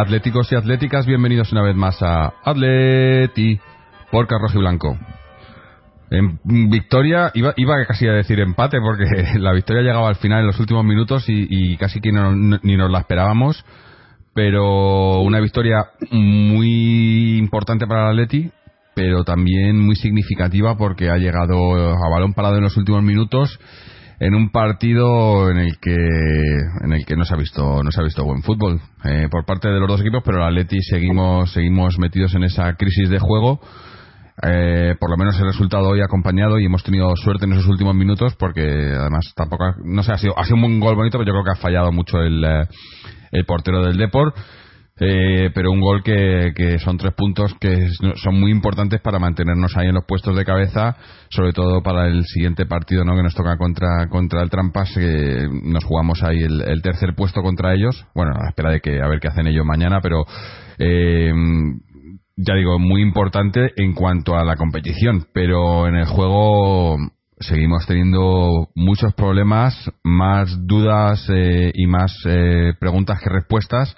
atléticos y atléticas, bienvenidos una vez más a Atleti por Carrojo y Blanco. En victoria, iba, iba casi a decir empate porque la victoria llegaba al final en los últimos minutos y, casi que ni nos la esperábamos, pero una victoria muy importante para el Atleti, pero también muy significativa porque ha llegado a balón parado en los últimos minutos en un partido en el que en el que no se ha visto no se ha visto buen fútbol eh, por parte de los dos equipos pero el Atleti seguimos seguimos metidos en esa crisis de juego. Eh, por lo menos el resultado hoy acompañado y hemos tenido suerte en esos últimos minutos porque además tampoco ha- no sé ha sido ha sido un gol bonito pero yo creo que ha fallado mucho el eh, el portero del Deport eh, pero un gol que, son tres puntos que son muy importantes para mantenernos ahí en los puestos de cabeza, sobre todo para el siguiente partido ¿no? que nos toca contra, contra el Trampas, que nos jugamos ahí el, el tercer puesto contra ellos. Bueno, a la espera de que a ver qué hacen ellos mañana, pero eh, ya digo, muy importante en cuanto a la competición, pero en el juego seguimos teniendo muchos problemas, más dudas eh, y más eh, preguntas que respuestas.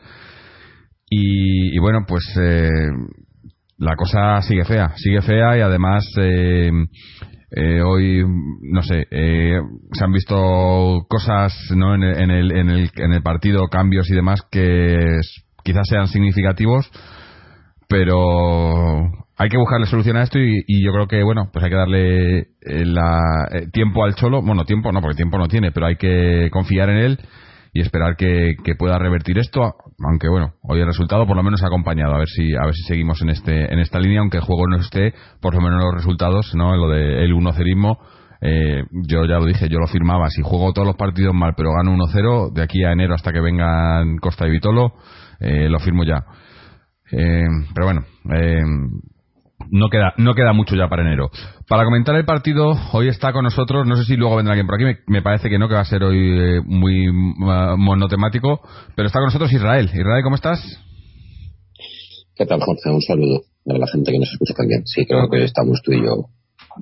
Y, y bueno, pues eh, la cosa sigue fea, sigue fea y además eh, eh, hoy, no sé, eh, se han visto cosas ¿no? en, el, en, el, en, el, en el partido, cambios y demás que quizás sean significativos, pero hay que buscarle solución a esto y, yo creo que, bueno, pues hay que darle eh, la, eh, tiempo al Cholo, bueno, tiempo no, porque tiempo no tiene, pero hay que confiar en él y esperar que, que pueda revertir esto, aunque bueno, hoy el resultado por lo menos ha acompañado, a ver si a ver si seguimos en este en esta línea, aunque el juego no esté, por lo menos los resultados, ¿no? Lo de el 1 cerismo eh, yo ya lo dije, yo lo firmaba, si juego todos los partidos mal pero gano 1-0, de aquí a enero hasta que vengan Costa y Vitolo, eh, lo firmo ya. Eh, pero bueno, eh, no queda, no queda mucho ya para enero. Para comentar el partido, hoy está con nosotros, no sé si luego vendrá alguien por aquí, me, me parece que no, que va a ser hoy eh, muy uh, monotemático, pero está con nosotros Israel. Israel, ¿cómo estás? ¿Qué tal, Jorge? Un saludo a la gente que nos escucha también. Sí, creo que estamos tú y yo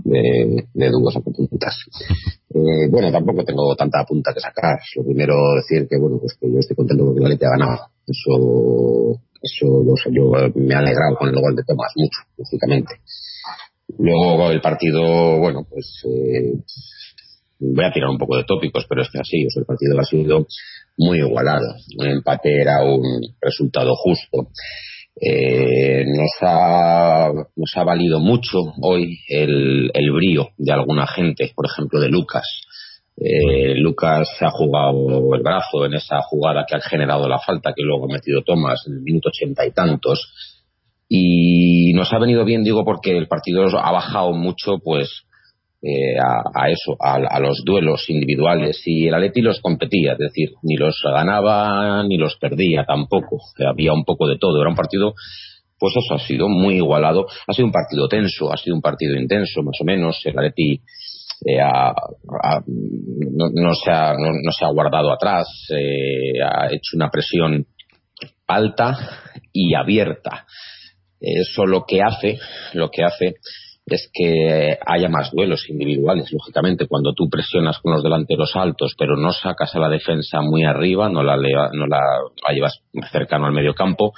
de, de dúos a puntas. Eh, bueno, tampoco tengo tanta punta que sacar. Lo primero decir que, bueno, pues que yo estoy contento porque la Leti ha ganado. Eso, eso yo, me ha alegrado con el gol de Tomás mucho, lógicamente. Luego el partido, bueno, pues eh, voy a tirar un poco de tópicos, pero es que así, el partido ha sido muy igualado. Un empate era un resultado justo. Eh, nos, ha, nos ha valido mucho hoy el, el brío de alguna gente, por ejemplo de Lucas. Eh, Lucas se ha jugado el brazo en esa jugada que ha generado la falta que luego ha metido Tomás en el minuto ochenta y tantos. Y nos ha venido bien, digo, porque el partido ha bajado mucho, pues, eh, a, a, eso, a, a, los duelos individuales. Y el Atleti los competía, es decir, ni los ganaba ni los perdía tampoco. Había un poco de todo. Era un partido, pues eso ha sido muy igualado. Ha sido un partido tenso, ha sido un partido intenso, más o menos. El Atleti eh, ha, ha, no, se ha, no, se ha guardado atrás, eh, ha hecho una presión alta y abierta. Eso lo que hace, lo que hace es que haya más duelos individuales, lógicamente, cuando tú presionas con los delanteros altos, pero no sacas a la defensa muy arriba, no la, no la, la llevas cercano al medio campo,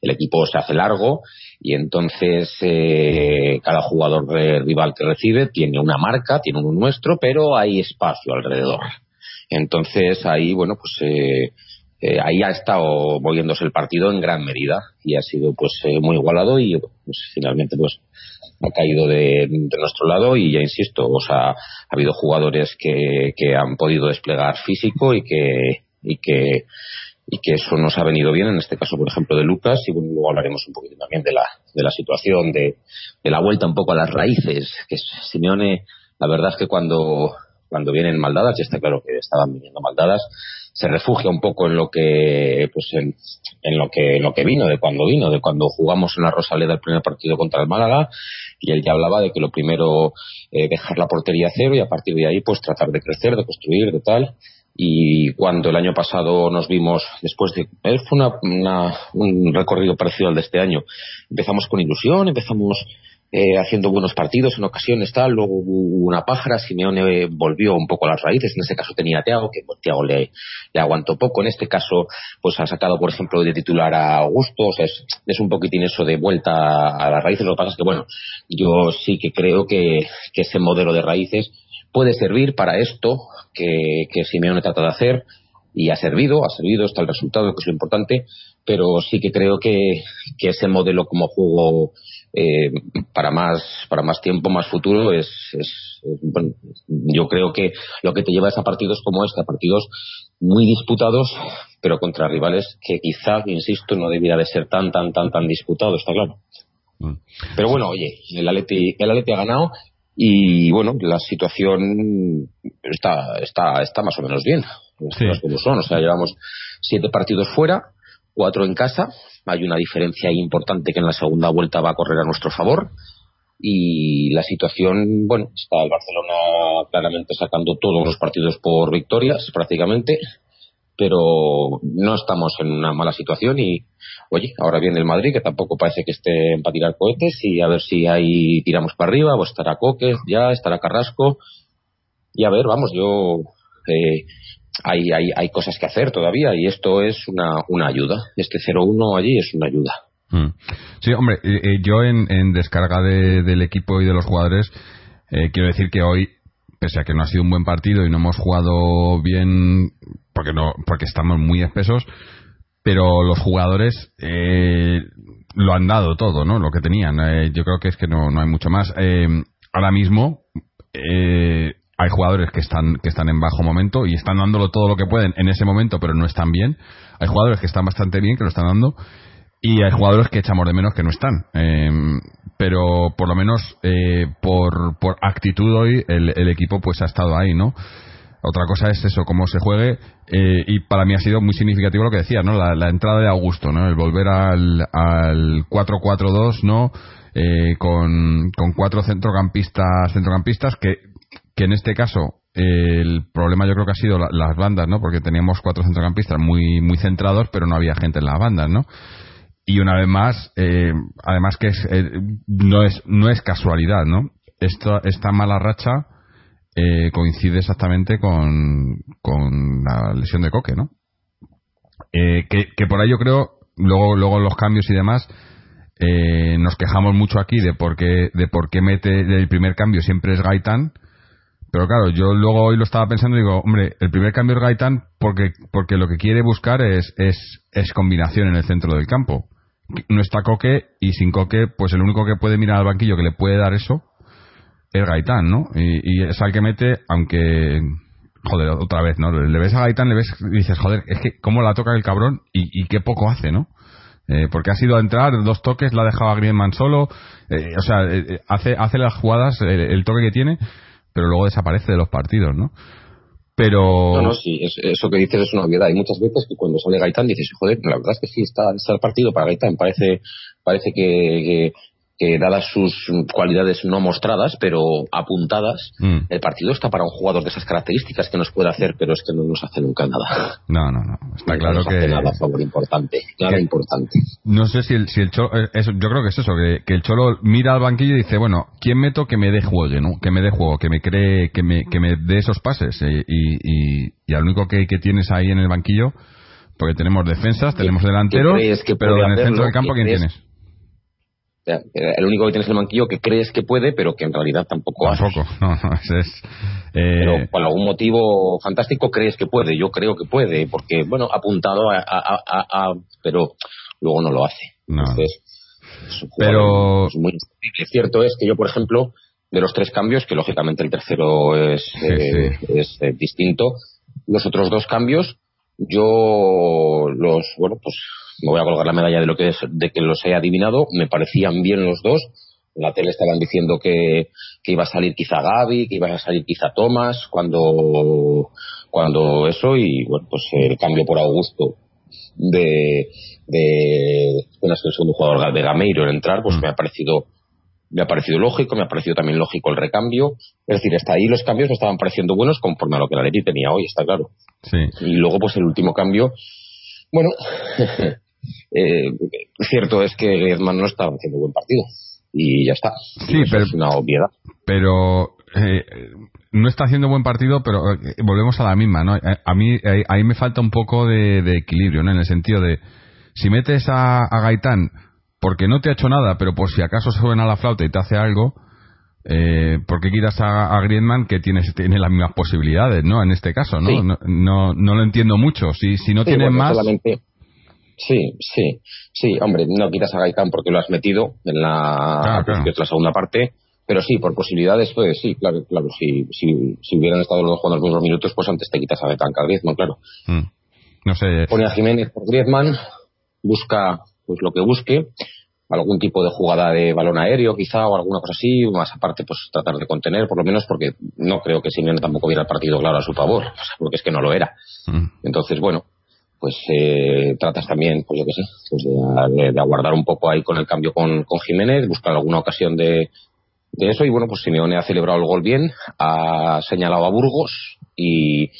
el equipo se hace largo y entonces eh, cada jugador rival que recibe tiene una marca, tiene un nuestro, pero hay espacio alrededor. Entonces ahí, bueno, pues eh, eh, ahí ha estado moviéndose el partido en gran medida y ha sido pues eh, muy igualado y pues, finalmente pues ha caído de, de, nuestro lado y ya insisto, o sea, ha habido jugadores que, que han podido desplegar físico y que, y que y que eso nos ha venido bien, en este caso, por ejemplo, de Lucas, y bueno, luego hablaremos un poquito también de la, de la situación, de, de la vuelta un poco a las raíces, que Simeone, la verdad es que cuando, cuando vienen maldadas, y está claro que estaban viniendo maldadas, se refugia un poco en lo que pues en, en, lo que en lo que vino de cuando vino de cuando jugamos en la Rosaleda el primer partido contra el Málaga y él ya hablaba de que lo primero eh, dejar la portería cero y a partir de ahí pues tratar de crecer de construir de tal y cuando el año pasado nos vimos después de él fue una, un recorrido parecido al de este año. Empezamos con ilusión empezamos eh, haciendo buenos partidos en ocasiones tal luego hubo una pájara Simeone volvió un poco a las raíces en este caso tenía a Thiago que pues, Thiago le, le, aguantó poco en este caso pues ha sacado por ejemplo de titular a Augusto o sea, es, un poquitín eso de vuelta a las raíces lo que pasa es que bueno yo sí que creo que ese modelo de raíces puede servir para esto que, que Simeone trata de hacer y ha servido, ha servido, está el resultado, que es lo importante, pero sí que creo que, que ese modelo como juego eh, para más para más tiempo, más futuro, es, es, es, bueno, yo creo que lo que te lleva a partidos como este, a partidos muy disputados, pero contra rivales que quizá, insisto, no debiera de ser tan, tan, tan, tan disputado, está claro. Mm. Pero bueno, oye, el Atleti, el Atleti ha ganado y bueno la situación está está está más o menos bien. Sí. como son. O sea llevamos siete partidos fuera cuatro en casa. Hay una diferencia importante que en la segunda vuelta va a correr a nuestro favor. Y la situación bueno está el Barcelona claramente sacando todos los partidos por victorias prácticamente pero no estamos en una mala situación y oye, ahora viene el Madrid que tampoco parece que esté para tirar cohetes y a ver si ahí tiramos para arriba o estará Coque ya, estará Carrasco. Y a ver, vamos, yo eh, hay, hay, hay cosas que hacer todavía y esto es una, una ayuda. Este 0-1 allí es una ayuda. Mm. Sí, hombre, eh, eh, yo en, en descarga de, del equipo y de los jugadores eh, quiero decir que hoy pese a que no ha sido un buen partido y no hemos jugado bien porque no porque estamos muy espesos pero los jugadores eh, lo han dado todo no lo que tenían. Eh, yo creo que es que no, no hay mucho más. Eh, ahora mismo eh, hay jugadores que están que están en bajo momento y están dándolo todo lo que pueden en ese momento pero no están bien. Hay jugadores que están bastante bien que lo están dando y hay jugadores que echamos de menos que no están. Eh, pero por lo menos eh, por, por actitud hoy el, el, equipo pues ha estado ahí, ¿no? Otra cosa es eso, cómo se juegue eh, y para mí ha sido muy significativo lo que decía, ¿no? La, entrada de Augusto, ¿no? El volver al, al 4-4-2, ¿no? Eh, con, con cuatro centrocampistas centrocampistas que, que en este caso el problema yo creo que ha sido la, las bandas, ¿no? Porque teníamos cuatro centrocampistas muy muy centrados, pero no había gente en las bandas, ¿no? Y una vez más eh, además que es, eh, no es no es casualidad no esta esta mala racha eh, coincide exactamente con, con la lesión de Coque no Eh, que, que por ahí yo creo luego luego los cambios y demás nos quejamos mucho aquí de por qué de por qué mete el primer cambio siempre es Gaitán. Pero claro, yo luego hoy lo estaba pensando y digo, hombre, el primer cambio es Gaitán porque, porque lo que quiere buscar es, es, es combinación en el centro del campo no está Coque y sin Coque, pues el único que puede mirar al banquillo que le puede dar eso es Gaitán, ¿no? Y, es al que mete, aunque. Joder, otra vez, ¿no? Le ves a Gaitán, le ves y dices, joder, es que cómo la toca el cabrón y, y qué poco hace, ¿no? Eh, porque ha sido a entrar, dos toques, la ha dejado a Griezmann solo, eh, o sea, eh, hace, hace las jugadas, el toque que tiene, pero luego desaparece de los partidos, ¿no? Pero no, no, sí, es, eso que dices es una obviedad. Hay muchas veces que cuando sale Gaitán dices, joder, la verdad es que sí, está, está el partido para Gaitán. Parece, parece que, que, dadas sus cualidades no mostradas, pero apuntadas, mm. el partido está para un jugador de esas características que nos puede hacer, pero es que no nos hace nunca nada. No, no, no. Está no claro nos que. Hace nada, favor importante. Nada que, importante. No sé si el, si el Cholo. Eso, yo creo que es eso, que, que, el Cholo mira al banquillo y dice, bueno, ¿quién meto que me dé juego, ¿no? Que me dé juego, que me cree, que me, que me dé esos pases. Y, y, y al único que, que tienes ahí en el banquillo, porque tenemos defensas, tenemos delanteros, pero en el centro del campo, ¿quién tienes? El único que tienes en el banquillo que crees que puede, pero que en realidad tampoco hace. Tampoco, no, no, es. Eh... Pero por algún motivo fantástico crees que puede, yo creo que puede, porque, bueno, apuntado a. a, a, a pero luego no lo hace. No. Entonces, es pero. muy cierto es que yo, por ejemplo, de los tres cambios, que lógicamente el tercero es, Sí, eh, sí. es eh, distinto, los otros dos cambios, yo los, bueno, pues me voy a colgar la medalla de lo que es, de que los he adivinado, me parecían bien los dos. En la tele estaban diciendo que, que iba a salir quizá Gaby, que iba a salir quizá Thomas, cuando cuando eso y bueno, pues el cambio por Augusto de, de, de el segundo jugador de Gameiro en entrar, pues Mm. me ha parecido me ha parecido lógico, me ha parecido también lógico el recambio. Es decir, hasta ahí los cambios me estaban pareciendo buenos conforme a lo que la Leti tenía hoy, está claro. Sí. Y luego, pues el último cambio, bueno, eh, cierto es que Griezmann no estaba haciendo buen partido. Y ya está. Sí, Eso pero- es una obviedad. pero eh, no está haciendo buen partido, pero eh, volvemos a la misma, ¿no? A mí ahí me falta un poco de, de equilibrio, ¿no? En el sentido de, si metes a, a Gaitán porque no te ha hecho nada, pero por si acaso suena la flauta y te hace algo, eh, ¿por qué quitas a, a Griezmann que tiene, tiene las mismas posibilidades, ¿no? En este caso, ¿no? Sí. No, no, no lo entiendo mucho. Si, si no Sí, tienes bueno, más... solamente- Sí, sí, sí, hombre, no quitas a Gaitán porque lo has metido en la, Claro, claro. es la segunda parte, pero sí, por posibilidades, pues sí, claro, claro, si, si, si hubieran estado los dos jugando los mismos minutos, pues antes te quitas a Gaitán que a Griezmann, claro. Mm. No sé. Pone a Jiménez por Griezmann, busca pues lo que busque, algún tipo de jugada de balón aéreo quizá o alguna cosa así, más aparte pues tratar de contener por lo menos porque no creo que Simeone tampoco viera el partido claro a su favor, porque es que no lo era. Mm. Entonces, bueno, pues eh, tratas también, pues yo qué sé, pues de, de- de aguardar un poco ahí con el cambio con, con Jiménez, buscar alguna ocasión de, de eso y bueno, pues Simeone ha celebrado el gol bien, ha señalado a Burgos y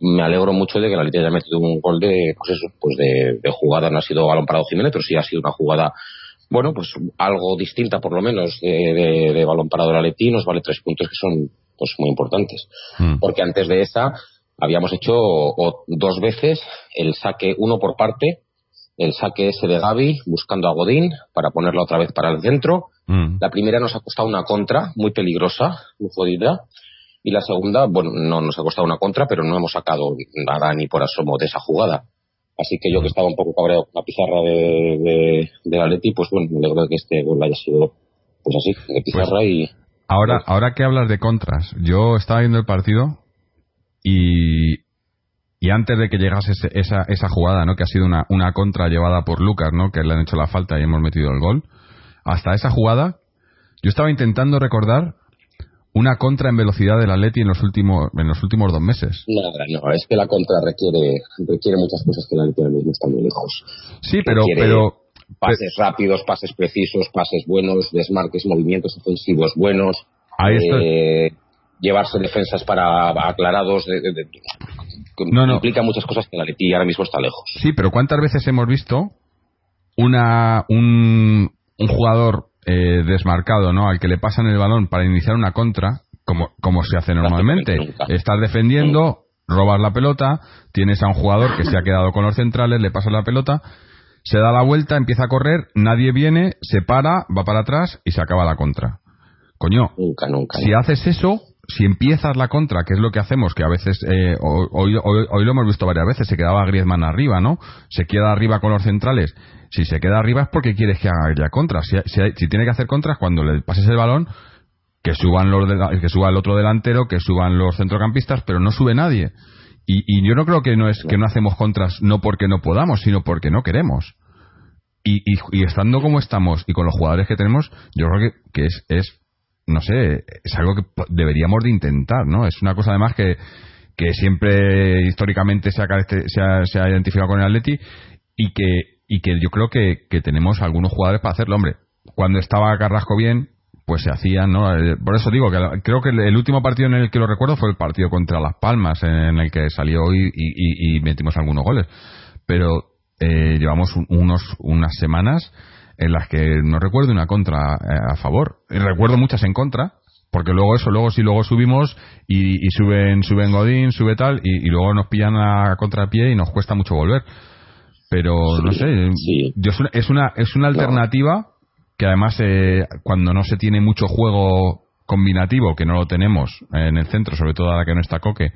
me alegro mucho de que la Leti haya metido un gol de, pues eso, pues de, de jugada, no ha sido balón parado Jiménez, pero sí ha sido una jugada bueno, pues algo distinta por lo menos de, de, de balón parado de la Leti, nos vale tres puntos que son pues muy importantes Mm. porque antes de esa habíamos hecho o- dos veces el saque uno por parte, el saque ese de Gaby buscando a Godín para ponerla otra vez para el centro. Mm. La primera nos ha costado una contra muy peligrosa, muy jodida. Y la segunda, bueno, no nos ha costado una contra, pero no hemos sacado nada ni por asomo de esa jugada. Así que yo que estaba un poco cabreado con la pizarra de, de, de Atleti, pues bueno, me alegro de que este gol haya sido pues así, de pizarra y Ahora, ahora que hablas de contras, yo estaba viendo el partido y, y antes de que llegase ese- esa, esa jugada, ¿no? Que ha sido una, una contra llevada por Lucas, ¿no? Que le han hecho la falta y hemos metido el gol. Hasta esa jugada, yo estaba intentando recordar una contra en velocidad del Atleti en los últimos, en los últimos dos meses. nada, no, es que la contra requiere, requiere muchas cosas que la Atleti ahora mismo está muy lejos. Sí, pero, Requiere pero, pases rápidos, pases precisos, pases buenos, desmarques, movimientos ofensivos buenos, Ahí está. eh, llevarse defensas para aclarados, de, de- No, no. implica muchas cosas que la Leti ahora mismo está lejos. Sí, pero ¿cuántas veces hemos visto una un, un jugador eh, desmarcado, ¿no? Al que le pasan el balón para iniciar una contra, como, como se hace normalmente. Estás defendiendo, robas la pelota, tienes a un jugador que se ha quedado con los centrales, le pasas la pelota, se da la vuelta, empieza a correr, nadie viene, se para, va para atrás y se acaba la contra. Coño, Nunca, nunca. si haces eso, si empiezas la contra, que es lo que hacemos, que a veces, eh, hoy, hoy- hoy lo hemos visto varias veces, se quedaba Griezmann arriba, ¿no? Se queda arriba con los centrales. Si se queda arriba es porque quieres que haga ya contra. Si, si, si tiene que hacer contras, cuando le pases el balón, que suban los de- que suba el otro delantero, que suban los centrocampistas, pero no sube nadie. Y, y yo no creo que no es que no hacemos contras no porque no podamos, sino porque no queremos. Y, y, y estando como estamos y con los jugadores que tenemos, yo creo que, es, es, no sé, es algo que deberíamos de intentar, ¿no? Es una cosa además que, que siempre históricamente se ha, se ha, se ha identificado con el Atleti y que, y que yo creo que, que tenemos algunos jugadores para hacerlo, hombre. Cuando estaba Carrasco bien, pues se hacían, ¿no? Eh, Por eso digo que creo que el, último partido en el que lo recuerdo fue el partido contra Las Palmas, en el que salió y, y- metimos algunos goles. Pero eh, llevamos un- unos, unas semanas en las que no recuerdo una contra eh, a favor. Recuerdo muchas en contra, porque luego eso, luego si luego subimos y, y suben, suben Godín, sube tal, y, y luego nos pillan a contrapié y nos cuesta mucho volver. Pero no sé, sí. yo es una, es una, es una alternativa que además eh, cuando no se tiene mucho juego combinativo, que no lo tenemos en el centro, sobre todo ahora que no está Coque,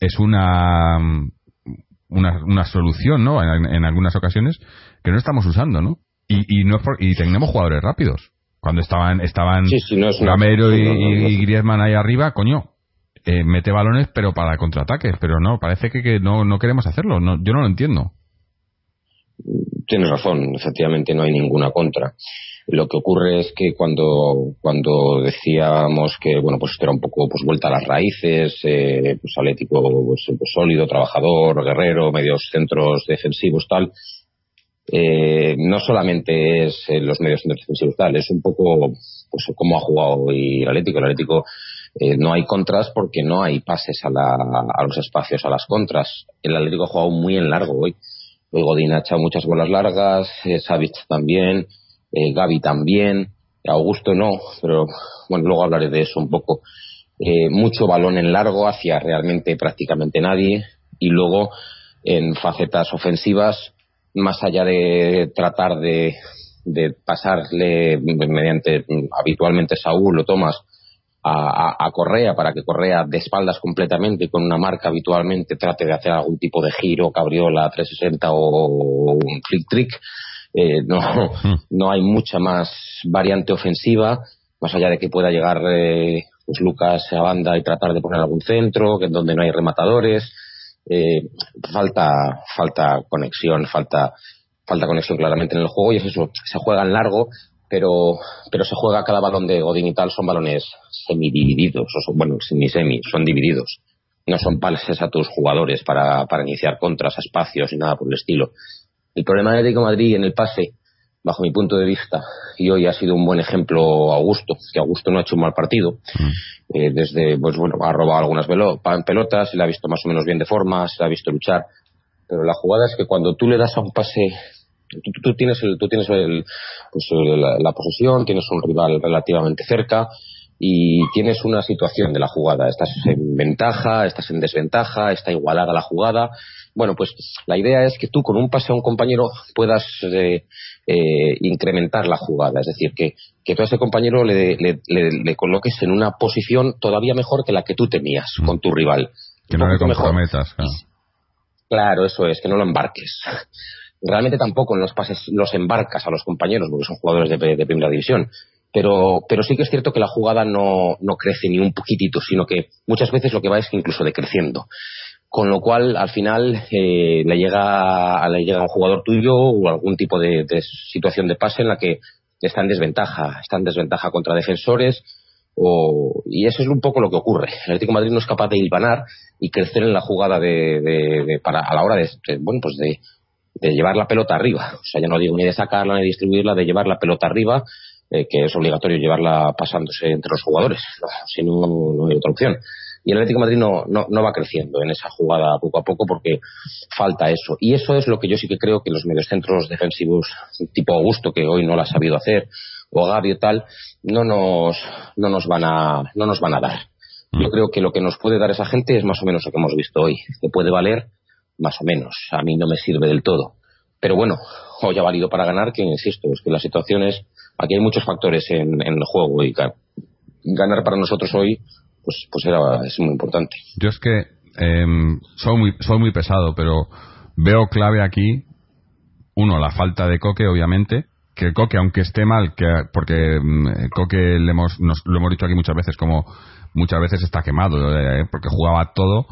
es una una, una solución, ¿no? En, en algunas ocasiones que no estamos usando, ¿no? Y, y no es por- y tenemos jugadores rápidos. Cuando estaban estaban Sí, sí, no es una- Gamero y, no, no, no, no. y Griezmann ahí arriba, coño, eh, mete balones pero para contraataques, pero no, parece que, que no, no queremos hacerlo, no, yo no lo entiendo. Tienes razón, efectivamente no hay ninguna contra. Lo que ocurre es que cuando, cuando decíamos que, bueno, pues era un poco pues vuelta a las raíces, eh, pues atlético pues, pues, sólido, trabajador, guerrero, medios centros defensivos, tal, eh, no solamente es los medios centros defensivos, tal, es un poco pues cómo ha jugado hoy el Atlético. El Atlético eh, no hay contras porque no hay pases a, la, a los espacios, a las contras. El Atlético ha jugado muy en largo hoy. Hoy Godín ha echado muchas bolas largas, eh, también, eh, Gaby también, Augusto no, pero bueno, luego hablaré de eso un poco. Eh, mucho balón en largo hacia realmente prácticamente nadie y luego en facetas ofensivas, más allá de tratar de, de pasarle mediante habitualmente Saúl o Tomás a, a, Correa para que Correa de espaldas completamente con una marca habitualmente trate de hacer algún tipo de giro, cabriola 360 o un flick trick. Eh, no, hmm. no hay mucha más variante ofensiva, más allá de que pueda llegar eh, pues Lucas a banda y tratar de poner algún centro, que donde no hay rematadores. Eh, falta, falta conexión, falta, falta conexión claramente en el juego y es eso, se juega en largo pero, pero se juega cada balón de Godín y tal, son balones semidivididos, o son, bueno, ni semi, son divididos. No son pases a tus jugadores para, para iniciar contras, a espacios y nada por el estilo. El problema de Atlético Madrid en el pase, bajo mi punto de vista, y hoy ha sido un buen ejemplo Augusto, que Augusto no ha hecho un mal partido. Mm. Eh, desde, pues bueno, ha robado algunas pelotas, se le ha visto más o menos bien de forma, se ha visto luchar. Pero la jugada es que cuando tú le das a un pase Tú, tienes, el, tú tienes el, pues la, posesión, tienes un rival relativamente cerca y tienes una situación de la jugada. Estás en ventaja, estás en desventaja, está igualada la jugada. Bueno, pues la idea es que tú con un pase a un compañero puedas eh, eh, incrementar la jugada. Es decir, que, que tú a ese compañero le, le, le, coloques en una posición todavía mejor que la que tú tenías mm. con tu rival. Que no le comprometas. Claro. claro, eso es, que no lo embarques realmente tampoco en los pases los embarcas a los compañeros porque son jugadores de, primera división. Pero, pero sí que es cierto que la jugada no, no crece ni un poquitito, sino que muchas veces lo que va es incluso decreciendo. Con lo cual, al final, eh, le, llega, le llega un jugador tuyo o algún tipo de, situación de pase en la que está en desventaja, está en desventaja contra defensores, o, y eso es un poco lo que ocurre. El Atlético de Madrid no es capaz de hilvanar y crecer en la jugada de, de, para, a la hora de, bueno, pues de, de llevar la pelota arriba. O sea, ya no digo ni de sacarla ni de distribuirla, de llevar la pelota arriba, eh, que es obligatorio llevarla pasándose entre los jugadores. Si no, no hay otra opción. Y el Atlético de Madrid no, no, no, va creciendo en esa jugada poco a poco porque falta eso. Y eso es lo que yo sí que creo que los mediocentros defensivos tipo Augusto, que hoy no lo ha sabido hacer, o Gabi o tal, no nos, no nos van a, no nos van a dar. Yo creo que lo que nos puede dar esa gente es más o menos lo que hemos visto hoy, que puede valer más o menos. A mí no me sirve del todo. Pero bueno, hoy ha valido para ganar, que insisto, es que la situación es, aquí hay muchos factores en, el juego y ganar para nosotros hoy, pues, pues era, es muy importante. Yo es que em, soy, muy, soy muy pesado, pero veo clave aquí, uno, la falta de Coque, obviamente, que Coque, aunque esté mal, que porque mm, Coque le hemos, nos, lo hemos dicho aquí muchas veces, como muchas veces está quemado, eh, porque jugaba todo,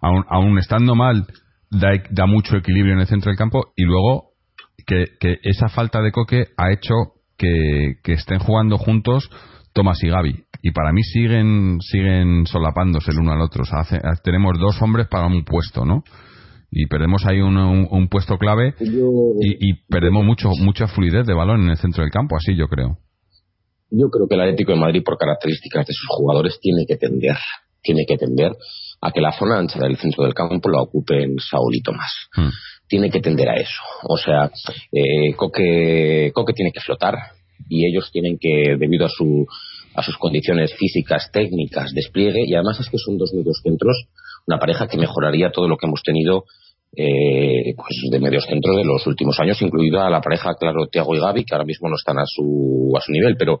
aún, aún estando mal, da, mucho equilibrio en el centro del campo y luego que, esa falta de coque ha hecho que, estén jugando juntos Tomás y Gaby. Y para mí siguen siguen solapándose el uno al otro. tenemos dos hombres para un puesto, ¿no? Y perdemos ahí un, un, puesto clave y, y, perdemos mucho mucha fluidez de balón en el centro del campo, así yo creo. Yo creo que el Atlético de Madrid, por características de sus jugadores, tiene que tender, tiene que tender a que la zona ancha del centro del campo la ocupen Saúl y Tomás. Hmm. Tiene que tender a eso. O sea, eh, Coque, Coque tiene que flotar y ellos tienen que, debido a su a sus condiciones físicas, técnicas, despliegue, y además es que son dos medios centros, una pareja que mejoraría todo lo que hemos tenido eh, pues de medios centros de los últimos años, incluida la pareja, claro, Tiago y Gaby, que ahora mismo no están a su, a su nivel, pero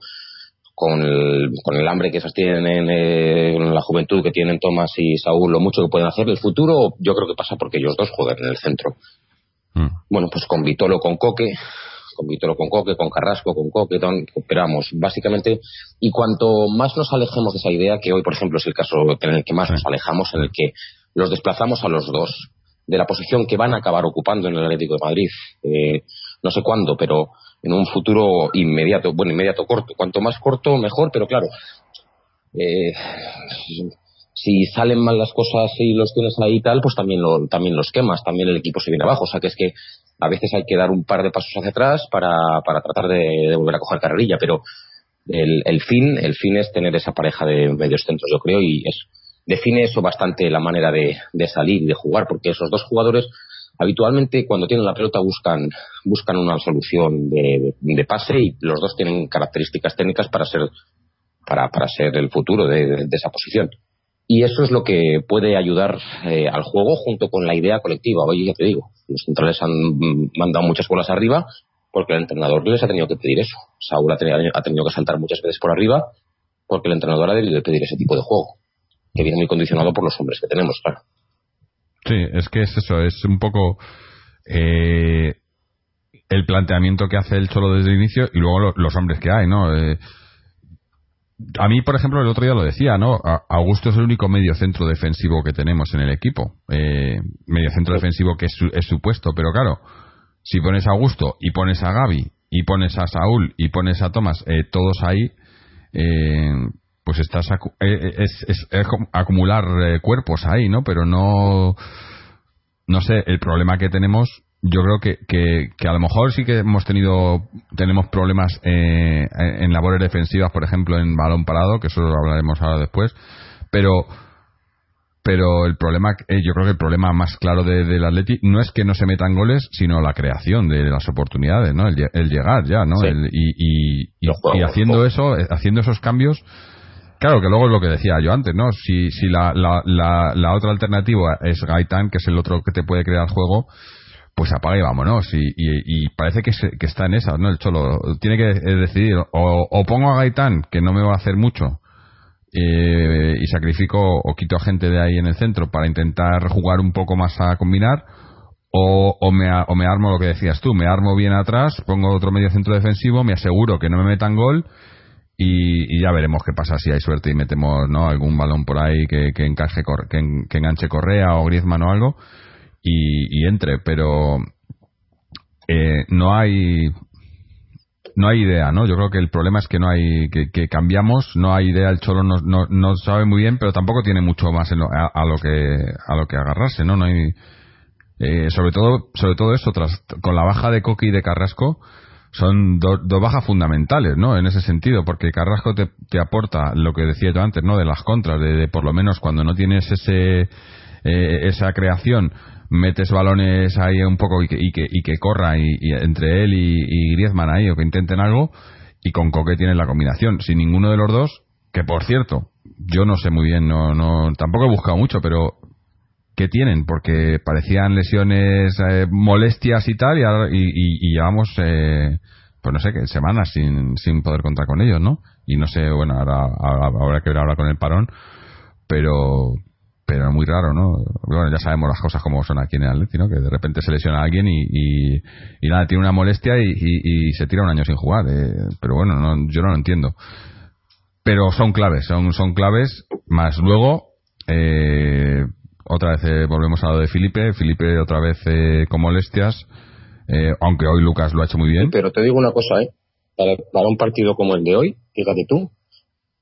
con el, con el hambre que sostienen eh, en la juventud que tienen Tomás y Saúl, lo mucho que pueden hacer, el futuro yo creo que pasa porque ellos dos juegan en el centro. Mm. Bueno, pues con Vitolo, con Coque, con Vitolo, con Coque, con Carrasco, con Coque, operamos básicamente. Y cuanto más nos alejemos de esa idea, que hoy, por ejemplo, es el caso en el que más nos alejamos, en el que los desplazamos a los dos de la posición que van a acabar ocupando en el Atlético de Madrid. Eh, no sé cuándo, pero en un futuro inmediato, bueno, inmediato corto. Cuanto más corto, mejor, pero claro, eh, si salen mal las cosas y los tienes ahí y tal, pues también, lo, también los quemas, también el equipo se viene abajo. O sea que es que a veces hay que dar un par de pasos hacia atrás para, para tratar de, volver a coger carrerilla, pero el, el, fin, el fin es tener esa pareja de medios centros, yo creo, y es, define eso bastante la manera de, de salir y de jugar, porque esos dos jugadores habitualmente cuando tienen la pelota buscan, buscan una solución de, pase y los dos tienen características técnicas para ser, para, para ser el futuro de, esa posición. Y eso es lo que puede ayudar eh, al juego junto con la idea colectiva. Hoy ya te digo, los centrales han mandado muchas bolas arriba porque el entrenador les ha tenido que pedir eso. Saúl ha tenido, ha tenido que saltar muchas veces por arriba porque el entrenador ha debido pedir ese tipo de juego, que viene muy condicionado por los hombres que tenemos, claro. Sí, es que es eso, es un poco eh, el planteamiento que hace el Cholo desde el inicio y luego los hombres que hay, ¿no? Eh, a mí, por ejemplo, el otro día lo decía, ¿no? Augusto es el único medio centro defensivo que tenemos en el equipo. Eh, medio centro defensivo que es su, es puesto, pero claro, si pones a Augusto y pones a Gaby y pones a Saúl y pones a Tomás, eh, todos ahí, eh, pues estás es, es, acumular cuerpos ahí, ¿no? Pero no, no sé, el problema que tenemos yo creo que, que, a lo mejor sí que hemos tenido tenemos problemas eh, en labores defensivas por ejemplo en balón parado que eso lo hablaremos ahora después pero pero el problema eh, yo creo que el problema más claro del de, Atleti no es que no se metan goles sino la creación de las oportunidades no el, llegar ya no y, y, haciendo eso eh, haciendo esos cambios Claro, que luego es lo que decía yo antes, ¿no? Si, si la, la, la, la otra alternativa es Gaitán, que es el otro que te puede crear juego, pues apaga y vámonos. Y, y, parece que, que, está en esa, ¿no? El Cholo tiene que eh, decidir, o, pongo a Gaitán, que no me va a hacer mucho, eh, y sacrifico o quito a gente de ahí en el centro para intentar jugar un poco más a combinar, o, o, me, o me armo lo que decías tú, me armo bien atrás, pongo otro medio centro defensivo, me aseguro que no me metan gol. Y, ya veremos qué pasa si hay suerte y metemos no algún balón por ahí que, que encaje que, que enganche Correa o Griezmann o algo y, entre, pero eh, no hay no hay idea, ¿no? Yo creo que el problema es que no hay que, cambiamos, no hay idea, el cholo no, no, no, sabe muy bien, pero tampoco tiene mucho más a, lo que a lo que agarrarse, ¿no? No hay eh, sobre todo sobre todo eso tras con la baja de Coqui y de Carrasco son dos bajas fundamentales, ¿no? En ese sentido, porque Carrasco te, aporta lo que decía yo antes, ¿no? De las contras, de, por lo menos cuando no tienes ese eh, esa creación metes balones ahí un poco y que, y que, y que corra y, entre él y, y, Griezmann ahí o que intenten algo y con Coque tienes la combinación. Sin ninguno de los dos, que por cierto, yo no sé muy bien, no, no, tampoco he buscado mucho, pero ¿qué tienen? Porque parecían lesiones, eh, molestias y tal, y, y, llevamos, eh, pues no sé, qué semanas sin, sin poder contar con ellos, ¿no? Y no sé, bueno, ahora, ahora habrá que ver ahora con el parón, pero pero muy raro, ¿no? Bueno, ya sabemos las cosas como son aquí en el Atleti, ¿no? Que de repente se lesiona a alguien y, y, nada, tiene una molestia y, y, se tira un año sin jugar. Eh, pero bueno, no, yo no lo entiendo. Pero son claves, son, son claves, más luego, eh, otra vez eh, volvemos a lo de Felipe, Felipe otra vez con molestias, aunque hoy Lucas lo ha hecho muy bien. pero te digo una cosa, ¿eh? Para, para un partido como el de hoy, fíjate tú,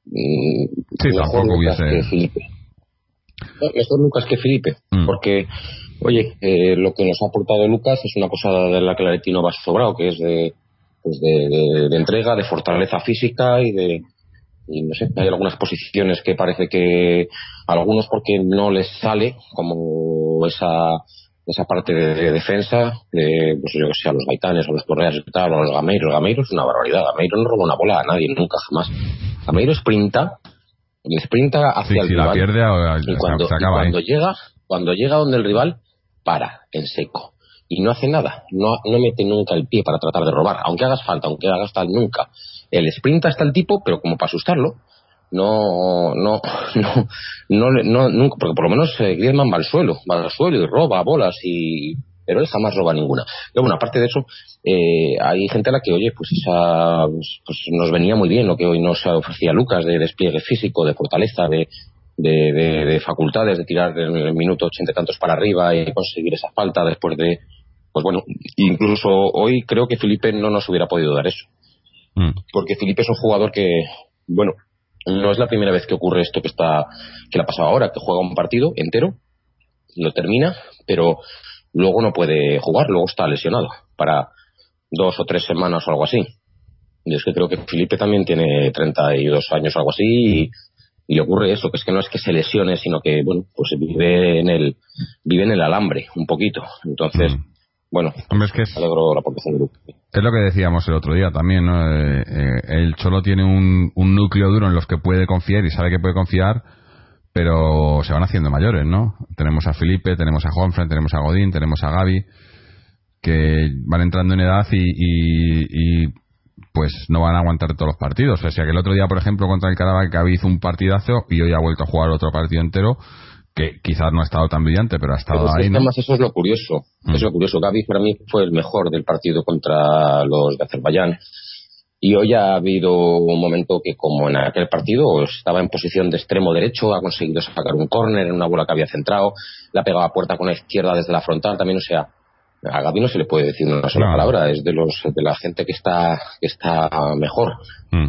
mm, sí, tampoco hubiese... Felipe mejor Lucas que Felipe, mm. porque, oye, eh, lo que nos ha aportado Lucas es una cosa de la que el Aretino va sobrado, que es de, pues de, de, entrega, de fortaleza física y de, no sé, hay algunas posiciones que parece que algunos porque no les sale, como esa esa parte de, defensa, de, pues yo que sé, a los gaitanes, a los correas y tal, a los gameiros. Gameiro es una barbaridad. Gameiro no roba una bola a nadie, nunca, jamás. Gameiro sprinta y sprinta hacia el rival. y cuando, cuando llega, cuando llega donde el rival, para en seco. Y no hace nada, no, no mete nunca el pie para tratar de robar, aunque hagas falta, aunque hagas tal, nunca. El sprinta hasta el tipo, pero como para asustarlo, no, no, no, no, no, nunca, porque por lo menos eh, Griezmann va al suelo, va al suelo y roba bolas y pero él jamás roba ninguna. Pero bueno, aparte de eso, eh, hay gente a la que, oye, pues esa, pues nos venía muy bien lo que hoy nos ofrecía Lucas de despliegue físico, de fortaleza, de, de, facultades, de tirar el minuto ochenta tantos para arriba y conseguir esa falta después de, pues bueno, incluso hoy creo que Felipe no nos hubiera podido dar eso. Mm. Porque Felipe es un jugador que, bueno, no es la primera vez que ocurre esto que está que le ha pasado ahora, que juega un partido entero, lo termina, pero luego no puede jugar, luego está lesionado para dos o tres semanas o algo así. Y es que creo que Felipe también tiene 32 años o algo así y, y le ocurre eso, que es que no es que se lesione, sino que, bueno, pues vive en el, vive en el alambre un poquito. Entonces, Mm. Bueno, Hombre, es que es, alegro la aportación de Luke. es lo que decíamos el otro día también, ¿no? Eh, eh, el Cholo tiene un, un núcleo duro en los que puede confiar y sabe que puede confiar, pero se van haciendo mayores, ¿no? Tenemos a Felipe, tenemos a Juanfran, tenemos a Godín, tenemos a Gaby, que van entrando en edad y, y- y, pues no van a aguantar todos los partidos. O sea que el otro día, por ejemplo, contra el Caravaca, Gaby hizo un partidazo y hoy ha vuelto a jugar otro partido entero, que quizás no ha estado tan brillante, pero ha estado Pero es que ahí, ¿no? además eso es lo curioso. Mm. Es lo curioso. Gaby para mí fue el mejor del partido contra los de Azerbaiyán. Y hoy ha habido un momento que, como en aquel partido, estaba en posición de extremo derecho, ha conseguido sacar un córner en una bola que había centrado, la pegaba a puerta con la izquierda desde la frontal también, o sea, a Gaby no se le puede decir una sola palabra, es de los de la gente que está que está mejor. Mm.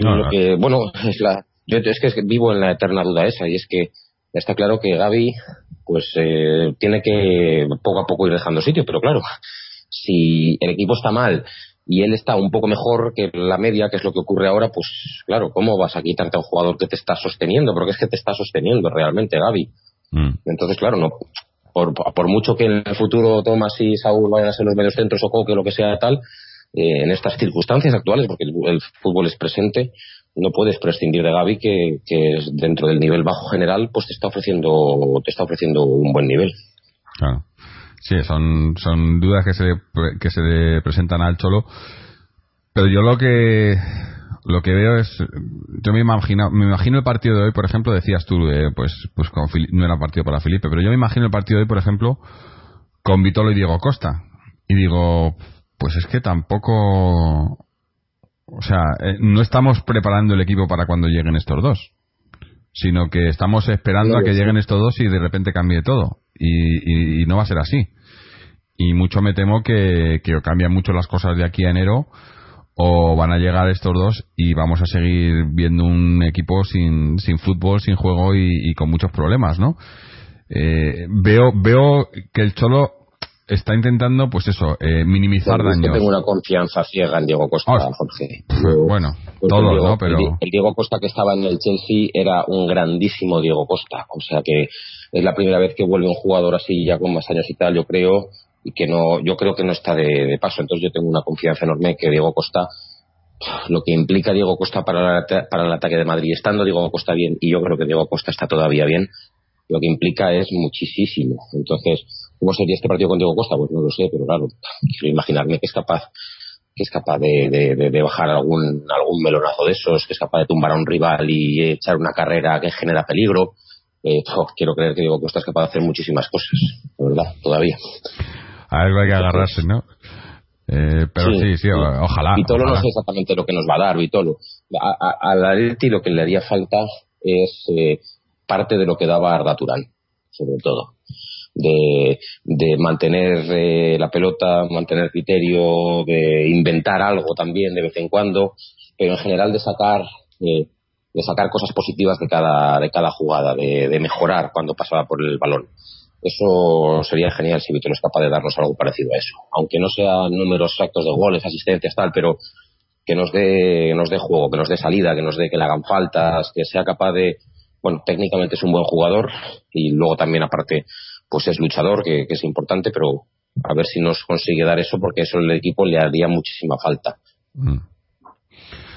No, Lo no. que, bueno, es la, yo es que vivo en la eterna duda esa y es que está claro que Gaby pues eh, tiene que poco a poco ir dejando sitio, pero claro, si el equipo está mal y él está un poco mejor que la media, que es lo que ocurre ahora, pues claro, ¿cómo vas a quitarte a un jugador que te está sosteniendo? Porque es que te está sosteniendo realmente Gaby. Mm. Entonces, claro, no por, por mucho que en el futuro Tomás y Saúl vayan a ser los medios centros o Coque lo que sea tal, eh, en estas circunstancias actuales, porque el, el fútbol es presente, no puedes prescindir de Gaby que, que es dentro del nivel bajo general, pues te está ofreciendo te está ofreciendo un buen nivel. Claro. Sí, son, son dudas que se, que se le presentan al Cholo. Pero yo lo que lo que veo es yo me imagino me imagino el partido de hoy por ejemplo decías tú eh, pues pues con no era partido para Felipe pero yo me imagino el partido de hoy por ejemplo con Vitolo y Diego Costa y digo pues es que tampoco o sea eh, no estamos preparando el equipo para cuando lleguen estos dos sino que estamos esperando a que sí. lleguen estos dos y de repente cambie todo y, y- y no va a ser así y mucho me temo que, que cambian mucho las cosas de aquí a enero o van a llegar estos dos y vamos a seguir viendo un equipo sin, sin fútbol, sin juego y, y con muchos problemas, ¿no? Eh, veo, veo que el Cholo está intentando, pues eso, eh, minimizar Yo daños. tengo una confianza ciega en Diego Costa, Jorge. Bueno, Pues el Diego- ¿no? Pero el, Di- el Diego Costa que estaba en el Chelsea era un grandísimo Diego Costa. O sea que es la primera vez que vuelve un jugador así ya con más años y tal, yo creo, y que no, yo creo que no está de, de paso. Entonces yo tengo una confianza enorme que Diego Costa, lo que implica Diego Costa para ata- para el ataque de Madrid, estando Diego Costa bien, y yo creo que Diego Costa está todavía bien, lo que implica es muchísimo. Entonces, ¿cómo sería este partido con Diego Costa? Pues no lo sé, pero claro, quiero imaginarme que es capaz que es capaz de, de- de- de bajar algún, algún melonazo de esos, que es capaz de tumbar a un rival y echar una carrera que genera peligro. Eh, quiero creer que Diego Costa es capaz de hacer muchísimas cosas, de verdad, todavía. a algo hay que agarrarse, ¿no? Eh, pero sí, sí, o- ojalá. Vitolo no sé exactamente lo que nos va a dar, Vitolo. Al Atleti lo que le haría falta es eh, parte de lo que daba Arda Turán, sobre todo. De, mantener eh, la pelota, mantener criterio, de inventar algo también de vez en cuando, pero en general de sacar eh, de sacar cosas positivas de cada, de cada jugada, de, de mejorar cuando pasaba por el balón. Eso sería genial si Vitolo es capaz de darnos algo parecido a eso. Aunque no sean números exactos de goles, asistencias, tal, pero que nos dé, nos dé juego, que nos dé salida, que nos dé que le hagan faltas, que sea capaz de, bueno, técnicamente es un buen jugador y luego también aparte, pues es luchador, que, que es importante, pero a ver si nos consigue dar eso porque eso el equipo le haría muchísima falta. Mm.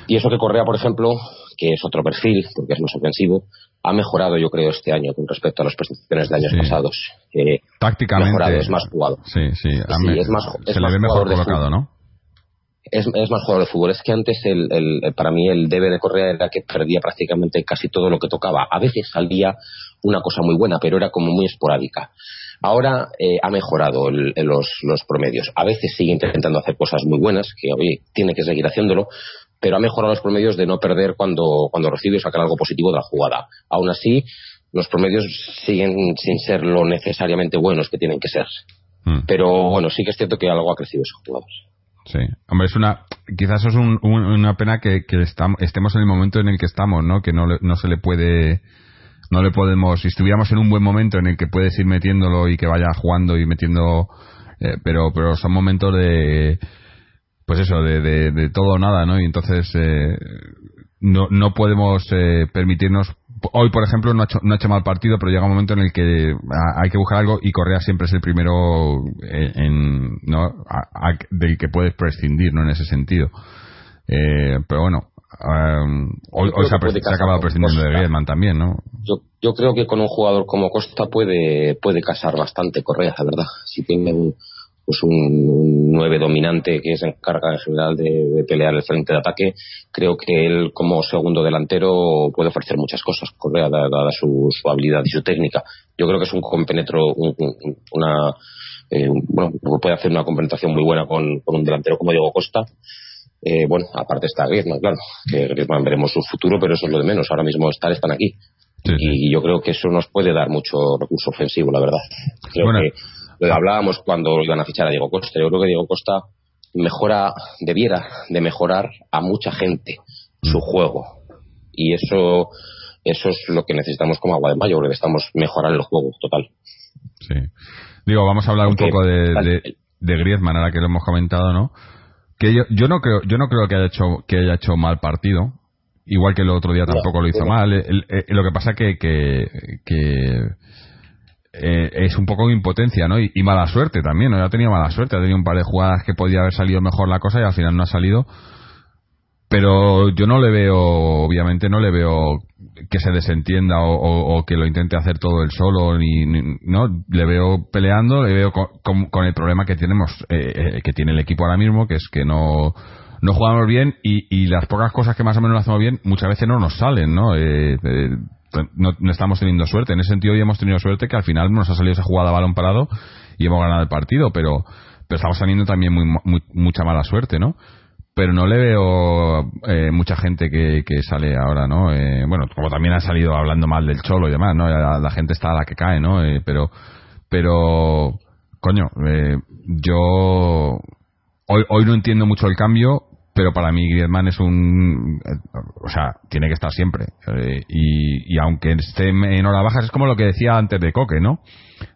Y eso que Correa, por ejemplo, que es otro perfil, porque es más ofensivo, ha mejorado, yo creo, este año con respecto a las prestaciones de años Sí. pasados. Eh, Tácticamente. mejorado, es más jugado. Sí, sí. es más- es se más le ve mejor colocado. ¿no? es, es más jugador de fútbol. Es que antes, el- el- para mí, el debe de Correa era que perdía prácticamente casi todo lo que tocaba. A veces salía una cosa muy buena, pero era como muy esporádica. Ahora eh, ha mejorado el- los, los promedios. A veces sigue intentando hacer cosas muy buenas, que oye, tiene que seguir haciéndolo, pero ha mejorado los promedios de no perder cuando, cuando recibe y sacar algo positivo de la jugada. Aún así, los promedios siguen sin ser lo necesariamente buenos que tienen que ser. Mm. Pero bueno, sí que es cierto que algo ha crecido ese jugador. Sí, hombre, es una, quizás es un- un- una pena que, que estam- estemos en el momento en el que estamos, ¿no? Que no, no se le puede, no le podemos, si estuviéramos en un buen momento en el que puedes ir metiéndolo y que vaya jugando y metiendo, eh, pero, pero son momentos de, pues eso, de, de, todo o nada, ¿no? Y entonces, eh, no, no podemos eh, permitirnos hoy por ejemplo no ha, hecho, no ha hecho mal partido pero llega un momento en el que ah, hay que buscar algo y Correa siempre es el primero en, no a- del que puedes prescindir no en ese sentido. Eh, pero bueno um, hoy, se ha, se acabado prescindiendo de. Griezmann también no Yo, yo creo que con un jugador como Costa puede, puede casar bastante Correa, la verdad. Si tiene un, pues un, 9 dominante que se encarga en general de, de pelear el frente de ataque, creo que él como segundo delantero puede ofrecer muchas cosas, Correa, dada, su, su habilidad y su técnica. Yo creo que es un compenetro, un- un- una, eh, bueno, puede hacer una compenetración muy buena con, con un delantero como Diego Costa. Eh, bueno, aparte está Griezmann, claro, que Griezmann veremos su futuro, pero eso es lo de menos. Ahora mismo estar están aquí. Sí. Y yo creo que eso nos puede dar mucho recurso ofensivo, la verdad. Creo Bueno. que hablábamos cuando iban a fichar a Diego Costa. Yo creo que Diego Costa mejora, debiera de mejorar a mucha gente su juego. Y eso, eso es lo que necesitamos como agua de mayo, porque necesitamos mejorar el juego total. Sí. Digo, vamos a hablar un poco de, de, de Griezmann ahora que lo hemos comentado, ¿no? Que yo, yo no creo, yo no creo que haya hecho que haya hecho mal partido. Igual que el otro día tampoco lo hizo no. mal. El- el- lo que pasa que que, que eh, es un poco de impotencia, ¿no? Y, y mala suerte también, ¿no? Ya ha tenido mala suerte, ha tenido un par de jugadas que podía haber salido mejor la cosa y al final no ha salido. Pero yo no le veo, obviamente no le veo que se desentienda o, que lo intente hacer todo él solo, ni, ni- no, le veo peleando, le veo con, con- con el problema que tenemos, eh, eh, que tiene el equipo ahora mismo, que es que no, no jugamos bien y, y las pocas cosas que más o menos hacemos bien muchas veces no nos salen, ¿no? Eh, eh, no, no estamos teniendo suerte. En ese sentido hoy hemos tenido suerte que al final nos ha salido esa jugada a balón parado y hemos ganado el partido, pero, pero estamos teniendo también muy, muy- mucha mala suerte, ¿no? Pero no le veo eh, mucha gente que, que sale ahora, ¿no? Eh, bueno, como también ha salido hablando mal del cholo y demás, ¿no? La, gente está a la que cae, ¿no? Eh, pero, pero, coño, eh, yo hoy, hoy no entiendo mucho el cambio, pero para mí Griezmann es un, o sea, tiene que estar siempre. Eh, y, y aunque esté en horas bajas, es como lo que decía antes de Coque, ¿no?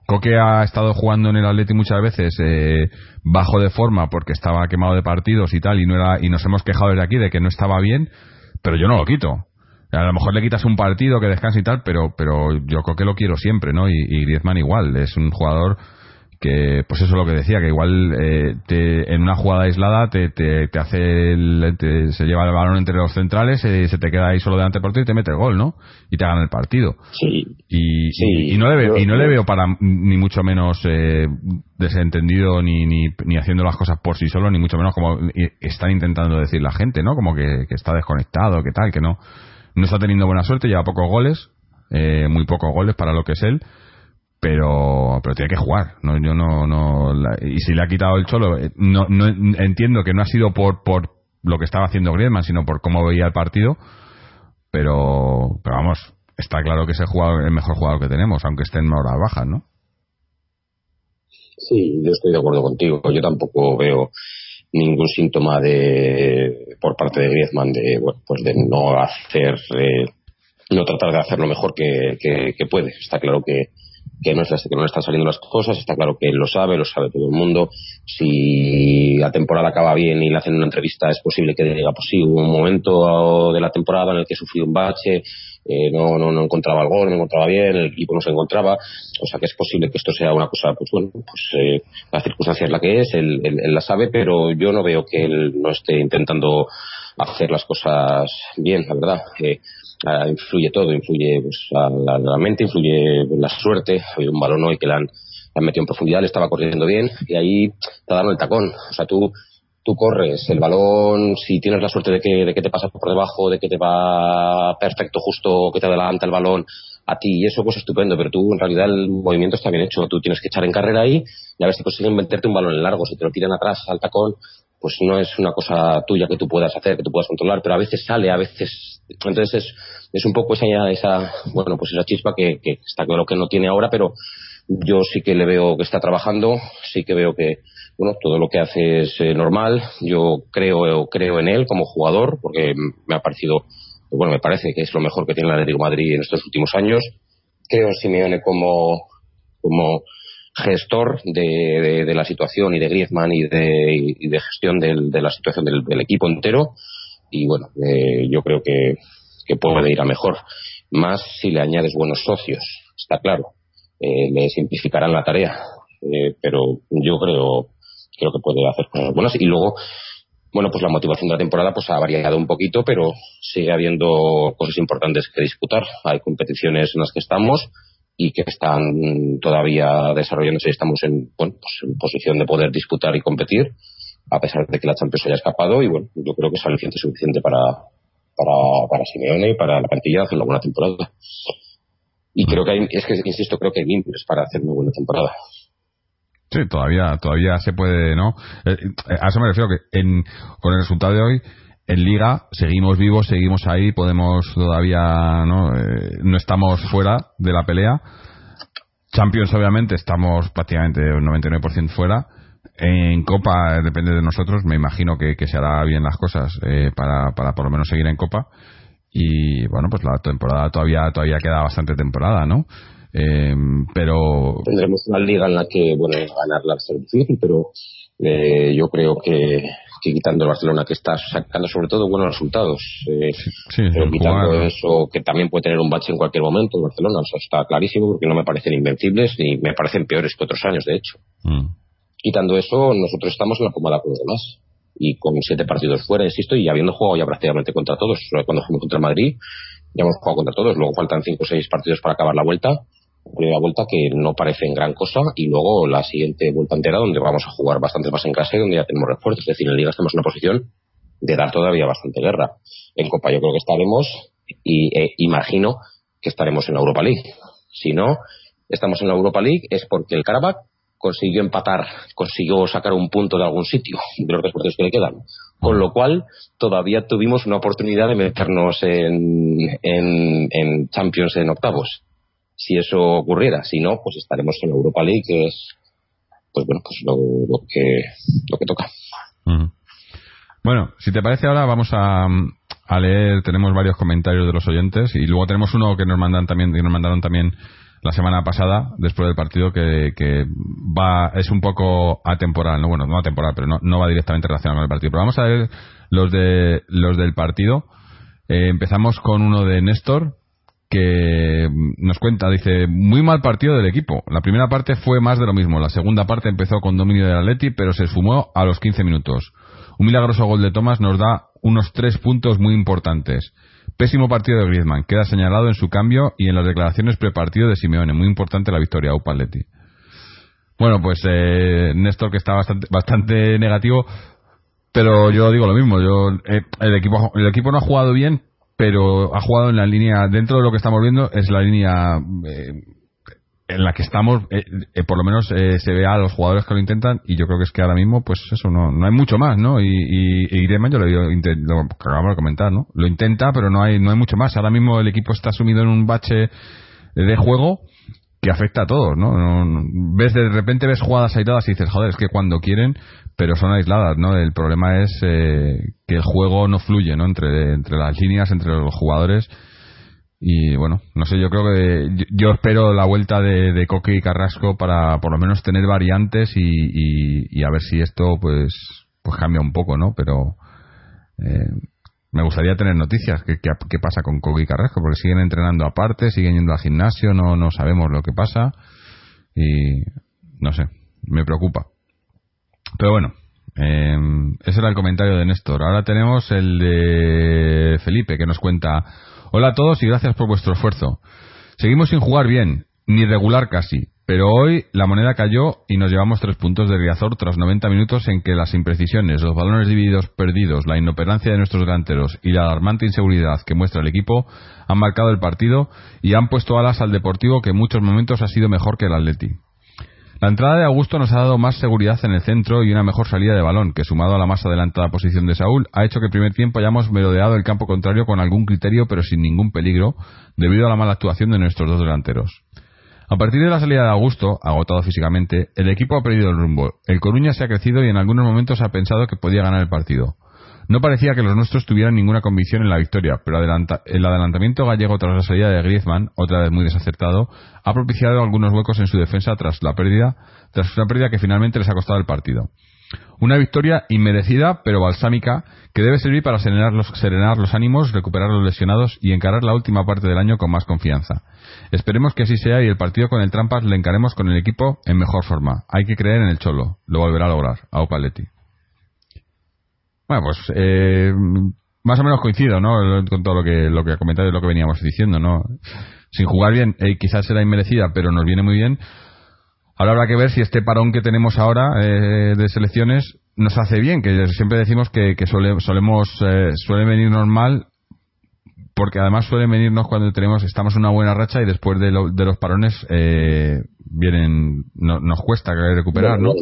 Coque ha estado jugando en el Atleti muchas veces eh, bajo de forma porque estaba quemado de partidos y tal y no era y nos hemos quejado desde aquí de que no estaba bien, pero yo no lo quito. A lo mejor le quitas un partido que descanse y tal, pero pero yo Coque lo quiero siempre, ¿no? Y, y Griezmann igual, es un jugador que pues eso es lo que decía que igual eh, te- en una jugada aislada te, te, te hace el- te- se lleva el balón entre los centrales eh, se te queda ahí solo delante del portero y te mete el gol no y te gana el partido. Sí, y, Sí, y, y no le veo, yo- y no le veo para ni mucho menos eh, desentendido ni, ni, ni haciendo las cosas por sí solo ni mucho menos como están intentando decir la gente no como que, que está desconectado que tal que no. No está teniendo buena suerte lleva pocos goles eh, muy pocos goles para lo que es él pero pero tiene que jugar no yo no no la- y si le ha quitado el cholo eh, no, no entiendo que no ha sido por por lo que estaba haciendo Griezmann sino por cómo veía el partido pero pero vamos está claro que es el jugador el mejor jugador que tenemos aunque esté en horas bajas no Sí, yo estoy de acuerdo contigo. Yo tampoco veo ningún síntoma de por parte de Griezmann de bueno, pues de no hacer eh, no tratar de hacer lo mejor que, que- que puede. Está claro que que no, está, que no le están saliendo las cosas, está claro que él lo sabe, lo sabe todo el mundo. Si la temporada acaba bien y le hacen una entrevista, es posible que diga, pues sí, hubo un momento de la temporada en el que sufrí un bache, eh, no, no, no encontraba el gol, no encontraba bien, el equipo no se encontraba, o sea que es posible que esto sea una cosa, pues bueno, pues eh, la circunstancia es la que es, él, él- él la sabe, pero yo no veo que él no esté intentando hacer las cosas bien, la verdad. Eh, ah, influye todo, influye pues, la, mente, influye la suerte. Ha habido un balón hoy que le han, metido en profundidad, le estaba corriendo bien y ahí te ha dado el tacón. O sea, tú, tú corres el balón, si tienes la suerte de que, de que te pasa por debajo, de que te va perfecto justo, que te adelanta el balón a ti y eso pues estupendo, pero tú en realidad el movimiento está bien hecho, tú tienes que echar en carrera ahí y a ver si consiguen meterte un balón en largo, si te lo tiran atrás al tacón, pues no es una cosa tuya que tú puedas hacer, que tú puedas controlar, pero a veces sale, a veces entonces es, es un poco esa, esa bueno pues esa chispa que, que está claro que no tiene ahora, pero yo sí que le veo que está trabajando, sí que veo que bueno todo lo que hace es eh, normal. Yo creo creo en él como jugador porque me ha parecido bueno me parece que es lo mejor que tiene el Atlético Madrid en estos últimos años. Creo en Simeone como como gestor de, la situación y de Griezmann y de, y de gestión del, de la situación del, del, equipo entero y bueno eh, yo creo que, que puede ir a mejor más si le añades buenos socios está claro eh, le simplificarán la tarea. Eh, pero yo creo, creo que puede hacer cosas buenas. Y luego, bueno, pues la motivación de la temporada pues ha variado un poquito, pero sigue habiendo cosas importantes que disputar. Hay competiciones en las que estamos y que están todavía desarrollándose y estamos en, bueno, pues en posición de poder disputar y competir, a pesar de que la Champions haya escapado. Y bueno, yo creo que es aliciente suficiente para, para, para Simeone y para la plantilla hacer una buena temporada. Y creo que hay, es que, insisto, creo que hay limpios para hacer una buena temporada. Sí, todavía, todavía se puede, ¿no? Eh, a eso me refiero que en, con el resultado de hoy, en Liga seguimos vivos, seguimos ahí, podemos todavía, ¿no? Eh, no estamos fuera de la pelea. Champions, obviamente, estamos prácticamente un 99% fuera. En Copa depende de nosotros, me imagino que, que se hará bien las cosas eh, para, para por lo menos seguir en Copa y bueno pues la temporada todavía todavía queda bastante temporada no eh, pero tendremos una liga en la que bueno ganarla va a ser difícil pero eh, yo creo que, que, quitando el Barcelona que está sacando sobre todo buenos resultados eh, sí, pero quitando eso que también puede tener un bache en cualquier momento el Barcelona eso está clarísimo porque no me parecen invencibles ni me parecen peores que otros años de hecho mm. quitando eso nosotros estamos en la cómoda con los demás y con siete partidos fuera, insisto, y habiendo jugado ya prácticamente contra todos. Cuando jugamos contra Madrid, ya hemos jugado contra todos. Luego faltan cinco o seis partidos para acabar la vuelta. Primera vuelta que no parece en gran cosa y luego la siguiente vuelta entera donde vamos a jugar bastante más en casa y donde ya tenemos refuerzos. Es decir, en Liga estamos en una posición de dar todavía bastante guerra. En Copa yo creo que estaremos y eh, imagino que estaremos en la Europa League. Si no estamos en la Europa League es porque el Karabakh consiguió empatar, consiguió sacar un punto de algún sitio de los dos que le quedan. Con lo cual, todavía tuvimos una oportunidad de meternos en, en Champions en octavos. Si eso ocurriera, si no, pues estaremos en Europa League, que es, pues bueno, pues lo, lo que, lo que toca. Bueno, si te parece ahora vamos a, a leer, tenemos varios comentarios de los oyentes y luego tenemos uno que nos mandan también, que nos mandaron también la semana pasada, después del partido, que, que va es un poco atemporal, no bueno, no atemporal, pero no, no va directamente relacionado con el partido. Pero vamos a ver los de los del partido. Eh, empezamos con uno de Néstor, que nos cuenta, dice, muy mal partido del equipo. La primera parte fue más de lo mismo. La segunda parte empezó con dominio del Atleti, pero se esfumó a los 15 minutos. Un milagroso gol de Tomás nos da unos tres puntos muy importantes. Pésimo partido de Griezmann, queda señalado en su cambio y en las declaraciones prepartido de Simeone. Muy importante la victoria, Upa Atleti. Bueno, pues eh, Néstor que está bastante, bastante negativo, pero yo digo lo mismo. Yo eh, el equipo el equipo no ha jugado bien, pero ha jugado en la línea dentro de lo que estamos viendo es la línea eh, en la que estamos, eh, eh, por lo menos eh, se ve a los jugadores que lo intentan y yo creo que es que ahora mismo, pues eso, no, no hay mucho más, ¿no? Y, y, y Griezmann, yo lo, lo acabamos de comentar, ¿no? Lo intenta, pero no hay, no hay mucho más. Ahora mismo el equipo está sumido en un bache de juego que afecta a todos, ¿no? no ves de repente ves jugadas aisladas y dices, joder, es que cuando quieren, pero son aisladas, ¿no? El problema es eh, que el juego no fluye, ¿no? Entre, entre las líneas, entre los jugadores y bueno, no sé, yo creo que yo espero la vuelta de, de Coque y Carrasco para por lo menos tener variantes y, y, y a ver si esto pues pues cambia un poco, ¿no? Pero eh, me gustaría tener noticias. ¿Qué, pasa con y Carrasco? Porque siguen entrenando aparte, siguen yendo al gimnasio, no, no sabemos lo que pasa y no sé, me preocupa. Pero bueno, eh, ese era el comentario de Néstor. Ahora tenemos el de Felipe que nos cuenta Hola a todos y gracias por vuestro esfuerzo. Seguimos sin jugar bien, ni regular casi, pero hoy la moneda cayó y nos llevamos tres puntos de Riazor tras 90 minutos en que las imprecisiones, los balones divididos perdidos, la inoperancia de nuestros delanteros y la alarmante inseguridad que muestra el equipo han marcado el partido y han puesto alas al Deportivo que en muchos momentos ha sido mejor que el Atleti. La entrada de Augusto nos ha dado más seguridad en el centro y una mejor salida de balón, que sumado a la más adelantada posición de Saúl, ha hecho que el primer tiempo hayamos merodeado el campo contrario con algún criterio pero sin ningún peligro, debido a la mala actuación de nuestros dos delanteros. A partir de la salida de Augusto, agotado físicamente, el equipo ha perdido el rumbo. El Coruña se ha crecido y en algunos momentos ha pensado que podía ganar el partido. No parecía que los nuestros tuvieran ninguna convicción en la victoria, pero adelanta- el adelantamiento gallego tras la salida de Griezmann, otra vez muy desacertado, ha propiciado algunos huecos en su defensa tras la pérdida, tras una pérdida que finalmente les ha costado el partido. Una victoria inmerecida, pero balsámica, que debe servir para serenar los, serenar los ánimos, recuperar los lesionados y encarar la última parte del año con más confianza. Esperemos que así sea y el partido con el Trampas le encaremos con el equipo en mejor forma. Hay que creer en el Cholo. Lo volverá a lograr. A Paletti. Bueno, pues eh, más o menos coincido, ¿no? Con todo lo que lo que ha comentado y lo que veníamos diciendo, ¿no? Sin jugar bien, eh, quizás será inmerecida, pero nos viene muy bien. Ahora habrá que ver si este parón que tenemos ahora eh, de selecciones nos hace bien, que siempre decimos que, que suele, solemos eh, suele venirnos mal porque además suele venirnos cuando tenemos estamos en una buena racha y después de, lo- de los parones eh, vienen no- nos cuesta recuperar, ¿no?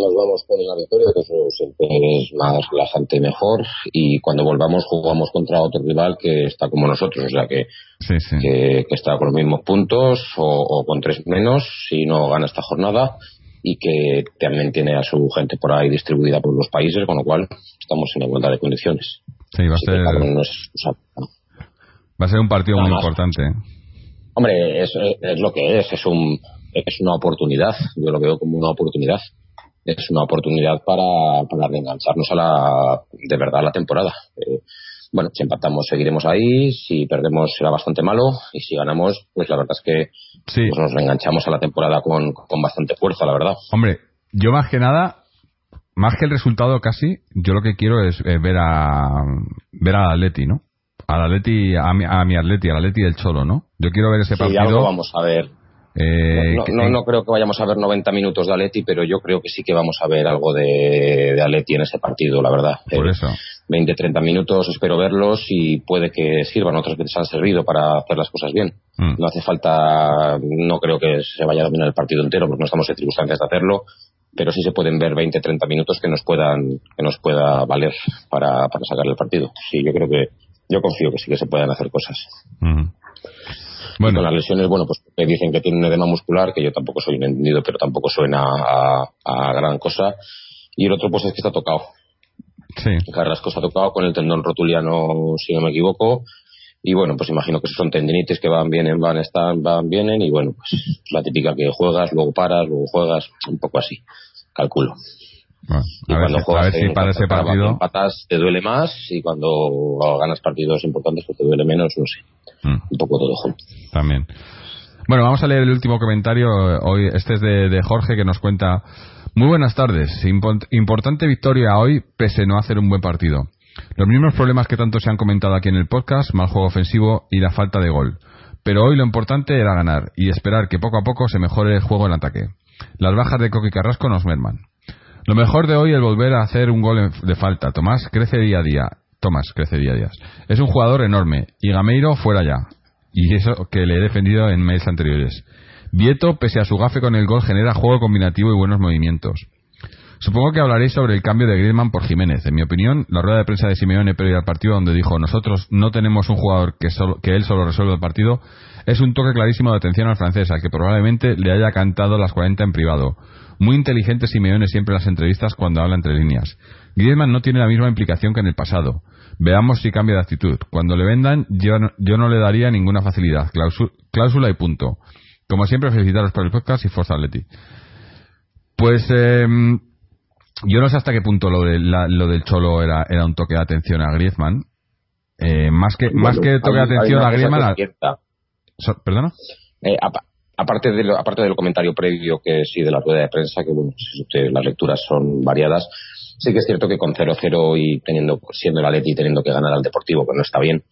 Nos vamos con la victoria, que eso siempre es más relajante y mejor. Y cuando volvamos, jugamos contra otro rival que está como nosotros, o sea que, Sí, sí. que, que está con los mismos puntos o, o con tres menos si no gana esta jornada y que también tiene a su gente por ahí distribuida por los países, con lo cual estamos en igualdad de condiciones. Sí, va a Así que ser cada uno es- o sea, va a ser un partido muy más. importante. Hombre, es, es lo que es, es, un, es una oportunidad, yo lo veo como una oportunidad. Es una oportunidad para, para reengancharnos a la, de verdad a la temporada. Eh, bueno, si empatamos seguiremos ahí, si perdemos será bastante malo y si ganamos, pues la verdad es que Sí. pues nos reenganchamos a la temporada con, con bastante fuerza, la verdad. Hombre, yo más que nada, más que el resultado casi, yo lo que quiero es eh, ver a ver al Atleti, ¿no? Al Atleti, a mi, a mi Atleti, al Atleti del Cholo, ¿no? Yo quiero ver ese Sí, partido. algo vamos a ver. Eh, no, no, no creo que vayamos a ver 90 minutos de Aleti, pero yo creo que sí que vamos a ver algo de, de Aleti en ese partido, la verdad. Por Eh, eso. 20-30 minutos, espero verlos y puede que sirvan, otras veces han servido para hacer las cosas bien. Mm. No hace falta, no creo que se vaya a dominar el partido entero porque no estamos en circunstancias de hacerlo, pero sí se pueden ver 20-30 minutos que nos puedan, que nos pueda valer para, para sacar el partido. Sí, yo creo que, yo confío que sí que se puedan hacer cosas. Y Bueno, con las lesiones, bueno, pues que dicen que tiene un edema muscular, que yo tampoco soy un entendido, pero tampoco suena a, a gran cosa. Y el otro, pues es que está tocado. sí. Carrasco se ha tocado con el tendón rotuliano, si no me equivoco. Y bueno, pues imagino que son tendinitis que van, vienen, van, están, van, vienen. Y bueno, pues la típica que juegas, luego paras, luego juegas, un poco así, calculo. Bueno, Y a, ver cuando si, a juegas ver si para ese partido. empatas, te duele más. Y cuando ganas partidos importantes, pues te duele menos, no sé. Mm. Un poco todo junto. También. Bueno, vamos a leer el último comentario. Hoy este es de, de Jorge que nos cuenta. Muy buenas tardes. Impo- importante victoria hoy, pese a no hacer un buen partido. Los mismos problemas que tanto se han comentado aquí en el podcast, mal juego ofensivo y la falta de gol. Pero hoy lo importante era ganar y esperar que poco a poco se mejore el juego en ataque. Las bajas de Coqui Carrasco nos merman. Lo mejor de hoy es volver a hacer un gol de falta. Tomás crece día a día. Tomás crece día a día. Es un jugador enorme. Y Gameiro fuera ya. Y eso que le he defendido en mails anteriores. Vieto, pese a su gafe con el gol, genera juego combinativo y buenos movimientos. Supongo que hablaréis sobre el cambio de Griezmann por Jiménez. En mi opinión, la rueda de prensa de Simeone previa al partido donde dijo nosotros no tenemos un jugador que, solo- que él solo resuelva el partido es un toque clarísimo de atención al francés, al que probablemente le haya cantado las 40 en privado. Muy inteligente Simeone siempre en las entrevistas cuando habla entre líneas. Griezmann no tiene la misma implicación que en el pasado. Veamos si cambia de actitud. Cuando le vendan, yo no, yo no le daría ninguna facilidad. Cláusula y punto. Como siempre, felicitaros por el podcast y Forza Atleti. Pues eh, yo no sé hasta qué punto lo, de la- lo del Cholo era, era un toque de atención a Griezmann. Eh, más que, más que Bueno, toque de atención a Griezmann... a- ¿Perdona? Eh, aparte, de lo- aparte del comentario previo que sí de la rueda de prensa, que bueno, las lecturas son variadas, sí que es cierto que con 0-0 y teniendo, siendo el Atleti y teniendo que ganar al Deportivo, que no está bien,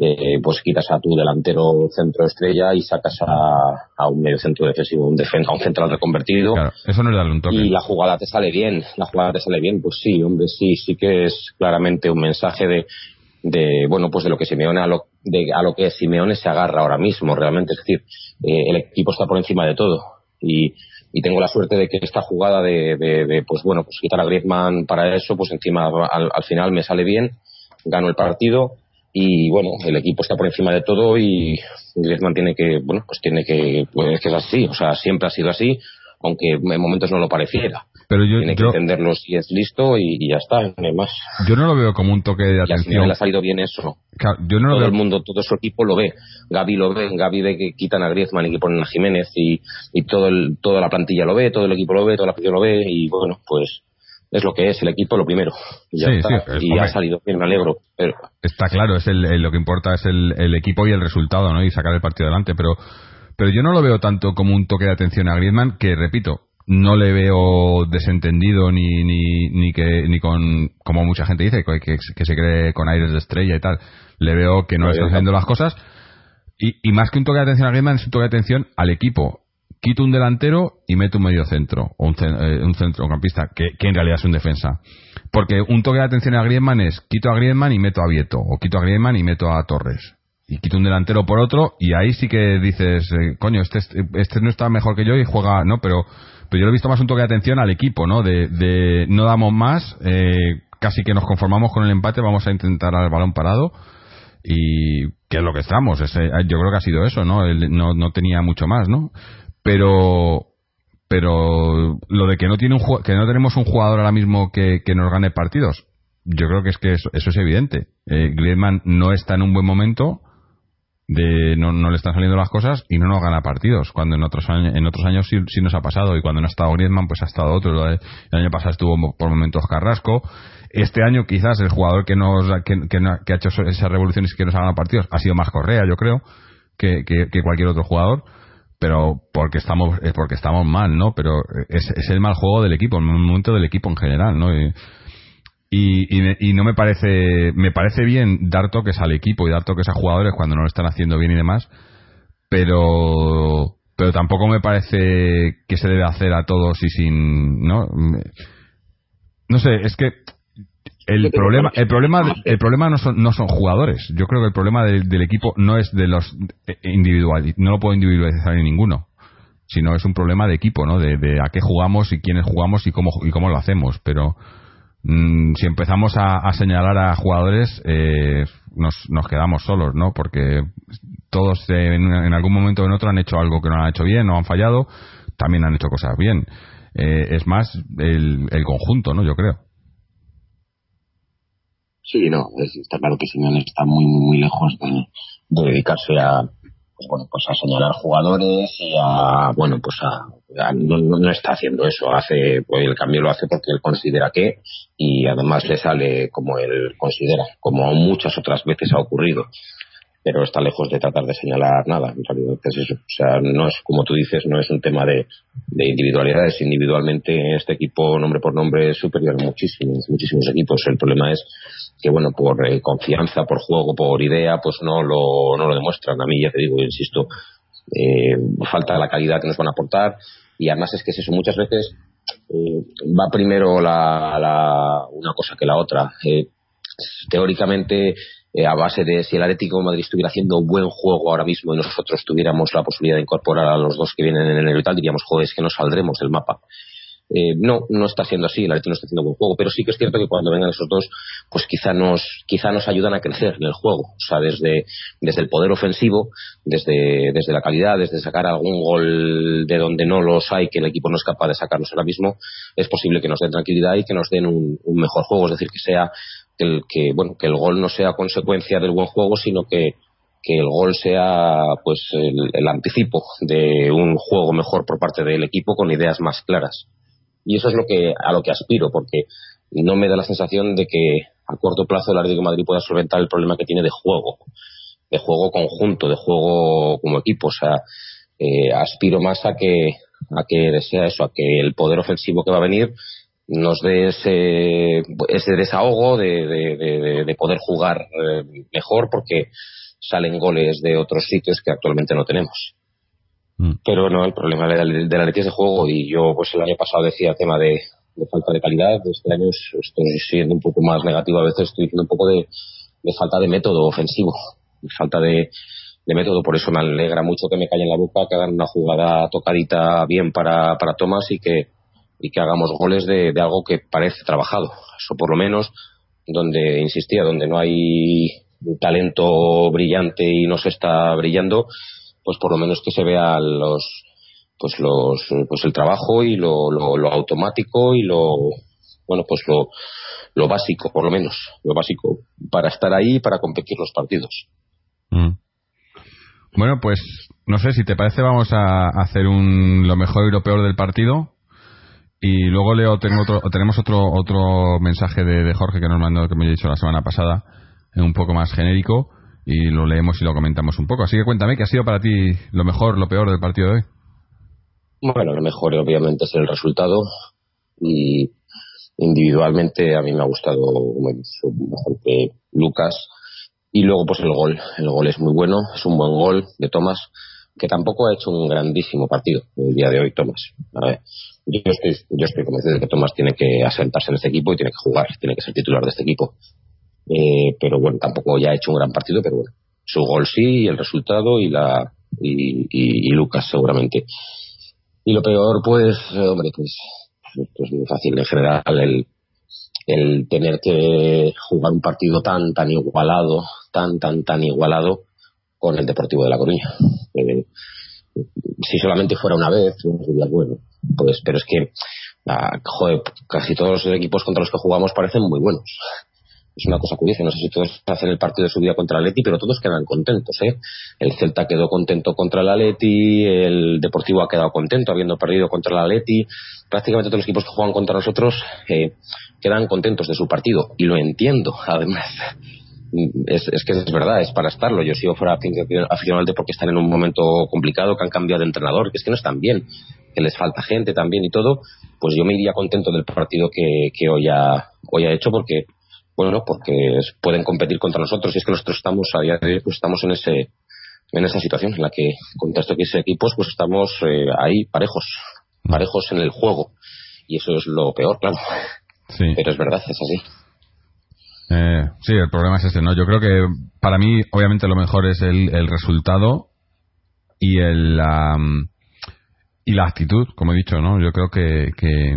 eh, pues quitas a tu delantero centro estrella y sacas a, a un medio centro defensivo, un defensa, a un central reconvertido. Claro, eso no es darle un toque. Y la jugada te sale bien, la jugada te sale bien, pues sí, hombre, sí, sí que es claramente un mensaje de, de bueno, pues de lo que Simeone, a lo, de, a lo que Simeone se agarra ahora mismo, realmente, es decir, eh, el equipo está por encima de todo. Y, y tengo la suerte de que esta jugada de, de, de, pues bueno, pues quitar a Griezmann para eso, pues encima al, al final me sale bien, gano el partido y bueno, el equipo está por encima de todo y Griezmann tiene que, bueno, pues tiene que, pues es así, o sea, siempre ha sido así, aunque en momentos no lo pareciera. Pero yo, tiene que yo, entenderlo si es listo y, y ya está, no hay más. yo no lo veo como un toque de Y al final atención. le ha salido bien eso. Claro, yo no lo todo veo el mundo, todo su equipo lo ve. Gaby lo ve, Gaby ve que quitan a Griezmann y que ponen a Jiménez y, y todo el, toda la plantilla lo ve, todo el equipo lo ve, toda la plantilla lo ve y bueno, pues es lo que es el equipo lo primero. Y, ya Sí, está. sí, y ha salido bien, me alegro. Pero Está claro, es el, el- lo que importa es el, el equipo y el resultado, ¿no? Y sacar el partido adelante, pero pero yo no lo veo tanto como un toque de atención a Griezmann, que repito, no le veo desentendido ni ni ni que ni con como mucha gente dice que, que, que se cree con aires de estrella y tal. Le veo que no No, está yo haciendo las cosas y, y más que un toque de atención a Griezmann es un toque de atención al equipo. Quito un delantero y meto un medio centro o un, eh, un centrocampista que, que en realidad es un defensa. Porque un toque de atención a Griezmann es quito a Griezmann y meto a Vieto o quito a Griezmann y meto a Torres. Y quito un delantero por otro y ahí sí que dices, eh, coño, este, este no está mejor que yo y juega, ¿no? Pero, pero yo lo he visto más un toque de atención al equipo, ¿no? De, de no damos más, eh, casi que nos conformamos con el empate, vamos a intentar al balón parado y que es lo que estamos. Ese- yo creo que ha sido eso, ¿no? Él no, no tenía mucho más, ¿no? Pero pero lo de que no tiene un que no tenemos un jugador ahora mismo que, que nos gane partidos, yo creo que es que eso, eso es evidente. Eh, Griezmann no está en un buen momento, de no, no le están saliendo las cosas y no nos gana partidos. Cuando en otros años, en otros años sí, sí nos ha pasado y cuando no ha estado Griezmann pues ha estado otro. El año pasado estuvo por momentos Carrasco. Este año quizás el jugador que nos que, que que ha hecho esas revoluciones y que nos ha ganado partidos ha sido más Correa, yo creo, que, que, cualquier otro jugador pero porque estamos es porque estamos mal no pero es, es el mal juego del equipo el momento del equipo en general no y, y, y me- y no me parece me parece bien dar toques al equipo y dar toques a jugadores cuando no lo están haciendo bien y demás pero pero tampoco me parece que se debe hacer a todos y sin no no sé es que el problema el problema el problema no son no son jugadores. Yo creo que el problema del, del equipo no es de los individuales no lo puedo individualizar en ninguno sino es un problema de equipo no de, de a qué jugamos y quiénes jugamos y cómo y cómo lo hacemos pero mm, si empezamos a, señalar a jugadores eh, nos, nos quedamos solos no porque todos en, algún momento o en otro han hecho algo que no han hecho bien o han fallado también han hecho cosas bien. Eh, es más el, conjunto no yo creo. Sí, no, es- está claro que Simeone está muy, muy, muy lejos de, de dedicarse a, pues bueno, pues a señalar jugadores y a, bueno, pues a, a- no, no- está haciendo eso, hace, pues el cambio lo hace porque él considera que, y además le sale como él considera, como muchas otras veces ha ocurrido. Pero está lejos de tratar de señalar nada, en realidad. O sea, no es, como tú dices, no es un tema de, de individualidades. Individualmente este equipo, nombre por nombre, es superior a muchísimos, muchísimos equipos. El problema es que bueno por eh, confianza por juego por idea pues no lo no lo demuestran. A mí ya te digo insisto eh, falta la calidad que nos van a aportar y además es que es eso muchas veces eh, va primero la, la- una cosa que la otra. Eh, teóricamente eh, a base de si el Atlético de Madrid estuviera haciendo un buen juego ahora mismo y nosotros tuviéramos la posibilidad de incorporar a los dos que vienen en enero y tal diríamos joder es que no saldremos del mapa eh, no, no está siendo así, el Atlético no está haciendo buen juego, pero sí que es cierto que cuando vengan esos dos, pues quizá nos, quizá nos ayudan a crecer en el juego, o sea, desde, desde el poder ofensivo, desde, desde la calidad, desde sacar algún gol de donde no los hay, que el equipo no es capaz de sacarlos ahora mismo, es posible que nos den tranquilidad y que nos den un, un mejor juego, es decir, que sea, el, que, bueno, que el gol no sea consecuencia del buen juego, sino que, que el gol sea pues el anticipo de un juego mejor por parte del equipo con ideas más claras y eso es lo que a lo que aspiro porque no me da la sensación de que a corto plazo el Atlético Madrid pueda solventar el problema que tiene de juego de juego conjunto de juego como equipo. O sea eh, aspiro más a que a que sea eso a que el poder ofensivo que va a venir nos dé ese, ese desahogo de, de, de, de poder jugar eh, mejor porque salen goles de otros sitios que actualmente no tenemos Mm. pero no, el problema del, del Atleti es de juego y yo pues el año pasado decía tema de, de falta de calidad, este año estoy siendo un poco más negativo a veces, estoy diciendo un poco de, de falta de método ofensivo, de falta de, de método, por eso me alegra mucho que me calle en la boca, que hagan una jugada tocadita bien para, para Tomás y que, y que hagamos goles de, de algo que parece trabajado, eso por lo menos donde insistía, donde no hay talento brillante y no se está brillando, pues por lo menos que se vea los pues los pues el trabajo y lo, lo, automático y lo bueno pues lo, lo básico por lo menos lo básico para estar ahí para competir los partidos. Mm. bueno pues no sé si te parece vamos a hacer un lo mejor y lo peor del partido. Y luego leo tengo otro, tenemos otro otro mensaje de, de Jorge que nos mandó que me he dicho la semana pasada un poco más genérico y lo leemos y lo comentamos un poco. Así que cuéntame, ¿qué ha sido para ti lo mejor, lo peor del partido de hoy? Bueno, lo mejor obviamente es el resultado y individualmente a mí me ha gustado que Lucas y luego pues el gol. El gol es muy bueno, es un buen gol de Tomás que tampoco ha hecho un grandísimo partido el día de hoy Tomás. Yo estoy, yo estoy convencido de que Tomás tiene que asentarse en este equipo y tiene que jugar, tiene que ser titular de este equipo. Eh, pero bueno, tampoco ya ha hecho un gran partido, pero bueno, su gol sí, y el resultado y la y, Lucas seguramente. Y lo peor, pues, hombre, pues, pues muy fácil en general el, el tener que jugar un partido tan, tan igualado, tan, tan, tan igualado con el Deportivo de La Coruña. Eh, si solamente fuera una vez, sería bueno. Pues, pero es que, ah, joder, casi todos los equipos contra los que jugamos parecen muy buenos es una cosa curiosa. No sé si todos hacen el partido de su día contra el Atleti, pero todos quedan contentos. ¿eh? El Celta quedó contento contra el Atleti, el Deportivo ha quedado contento habiendo perdido contra el Atleti. Prácticamente todos los equipos que juegan contra nosotros eh, quedan contentos de su partido. Y lo entiendo, además. Es, que es verdad, es para estarlo. Yo sigo fuera aficionado al porque están en un momento complicado, que han cambiado de entrenador, que es que no están bien, que les falta gente también y todo. Pues yo me iría contento del partido que, que hoy, ha, hoy ha hecho porque bueno, porque pueden competir contra nosotros y es que nosotros estamos a día de hoy pues estamos en ese en esa situación en la que contra estos equipos pues estamos eh, ahí parejos, mm. parejos en el juego y eso es lo peor, claro. Sí. Pero es verdad, es así. Eh, sí, el problema es ese, ¿no? Yo creo que para mí, obviamente, lo mejor es el, el resultado y el la, y la actitud, como he dicho, ¿no? Yo creo que, que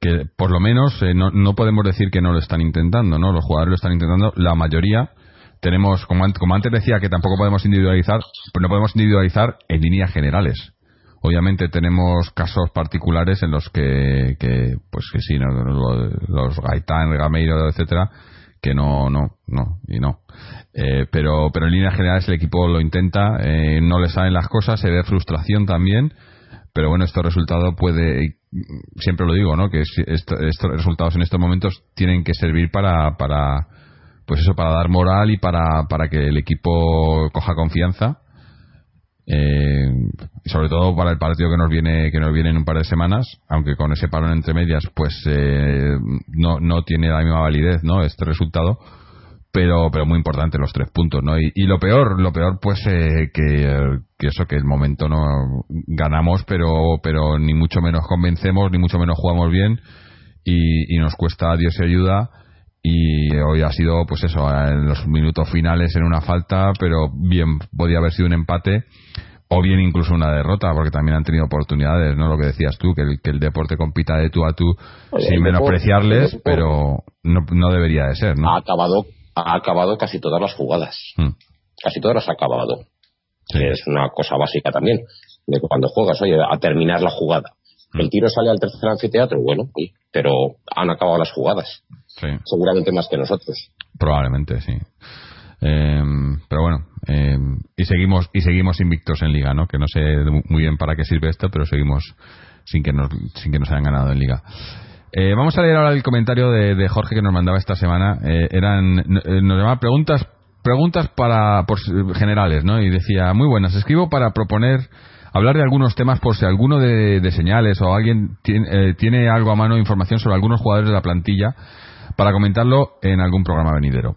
que por lo menos eh, no, no, podemos decir que no lo están intentando, ¿no? Los jugadores lo están intentando, la mayoría tenemos, como, como antes decía, que tampoco podemos individualizar, pero no podemos individualizar en líneas generales. Obviamente tenemos casos particulares en los que, que pues que sí, los, los Gaitán, Gameiro, etcétera, que no, no, no, y no. Eh, pero, pero en líneas generales el equipo lo intenta, eh, no le salen las cosas, se ve frustración también, pero bueno, este resultado puede, siempre lo digo, ¿no? Que estos resultados en estos momentos tienen que servir para, para, pues eso, para dar moral y para, para que el equipo coja confianza. Eh, y sobre todo para el partido que nos viene que nos viene en un par de semanas aunque con ese parón entre medias pues eh, no, no tiene la misma validez no este resultado pero pero muy importante los tres puntos no y, lo peor lo peor pues eh, que, que, eso que el momento no ganamos pero pero ni mucho menos convencemos ni mucho menos jugamos bien y, y nos cuesta Dios y ayuda y hoy ha sido pues eso en los minutos finales en una falta pero bien podía haber sido un empate o bien incluso una derrota, porque también han tenido oportunidades, ¿no? Lo que decías tú, que el, que el deporte compita de tú a tú sin menospreciarles, pero no, no debería de ser, ¿no? Ha acabado ha acabado casi todas las jugadas. Hmm. Casi todas las ha acabado. Es una cosa básica también. De cuando juegas, oye, a terminar la jugada. Hmm. El tiro sale al tercer anfiteatro, bueno, pero han acabado las jugadas. Seguramente más que nosotros. Probablemente, sí. Em, pero bueno, em, y seguimos y seguimos invictos en liga, ¿no? Que no sé muy bien para qué sirve esto, pero seguimos sin que nos sin que nos hayan ganado en liga. Eh, vamos a leer ahora el comentario de, Jorge que nos mandaba esta semana. Eh, eran, eh, nos llamaba preguntas, preguntas para, por, generales, ¿no? Y decía, muy buenas, escribo para proponer hablar de algunos temas por si alguno de, señales o alguien tiene, tiene, algo a mano, información sobre algunos jugadores de la plantilla, para comentarlo en algún programa venidero.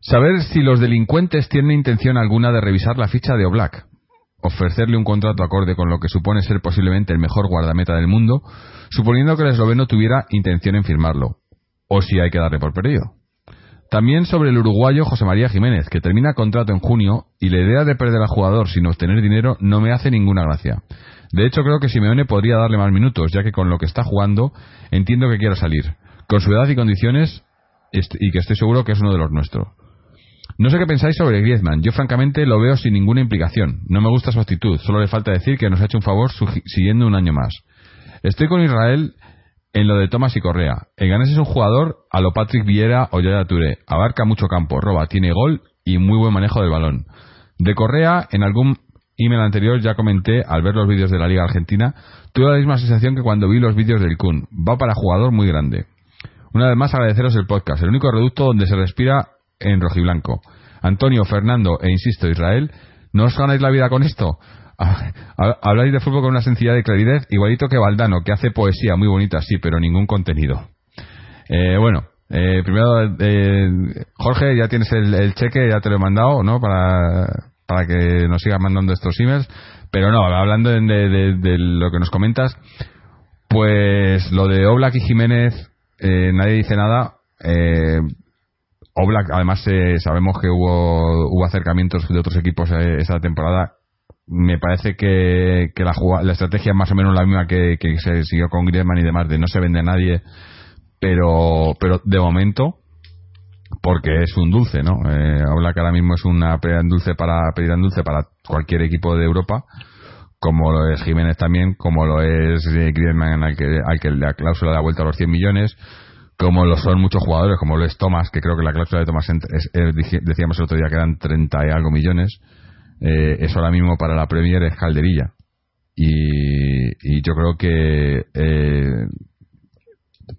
Saber si los delincuentes tienen intención alguna de revisar la ficha de Oblak, ofrecerle un contrato acorde con lo que supone ser posiblemente el mejor guardameta del mundo, suponiendo que el esloveno tuviera intención en firmarlo, o si hay que darle por perdido. También sobre el uruguayo José María Jiménez, que termina contrato en junio y la idea de perder al jugador sin obtener dinero no me hace ninguna gracia. De hecho, creo que Simeone podría darle más minutos, ya que con lo que está jugando entiendo que quiera salir, con su edad y condiciones y que estoy seguro que es uno de los nuestros. No sé qué pensáis sobre Griezmann. Yo francamente lo veo sin ninguna implicación. No me gusta su actitud. Solo le falta decir que nos ha hecho un favor siguiendo un año más. Estoy con Israel en lo de Tomás y Correa. El Ganes es un jugador a lo Patrick Vieira o Yaya Touré. Abarca mucho campo, roba, tiene gol y muy buen manejo del balón. De Correa, en algún email anterior ya comenté, al ver los vídeos de la Liga Argentina, tuve la misma sensación que cuando vi los vídeos del Kun. Va para jugador muy grande. Una vez más agradeceros el podcast, el único reducto donde se respira en rojiblanco. Antonio, Fernando e insisto, Israel, ¿no os ganáis la vida con esto? Habláis de fútbol con una sencillez de claridad, igualito que Valdano, que hace poesía muy bonita, sí, pero ningún contenido. Eh, bueno, eh, primero, eh, Jorge, ya tienes el, cheque, ya te lo he mandado, ¿no? Para, para que nos sigas mandando estos emails. Pero no, hablando de, de lo que nos comentas, pues lo de Oblak y Jiménez, nadie dice nada. Eh, Oblak, además, eh, sabemos que hubo, hubo acercamientos de otros equipos eh, esa temporada. Me parece que, que la, la estrategia es más o menos la misma que, se siguió con Griezmann y demás, de no se vende a nadie, pero, pero de momento, porque es un dulce, ¿no? Eh, Oblak ahora mismo es una pedida en dulce para, en dulce para cualquier equipo de Europa, como lo es Jiménez también, como lo es Griezmann, al que, al que la cláusula da vuelta a los 100 millones, como lo son muchos jugadores, como lo es Thomas, que creo que la cláusula de Thomas decíamos el otro día que eran 30 y algo millones, eh, eso ahora mismo para la Premier es calderilla. Y, yo creo que eh,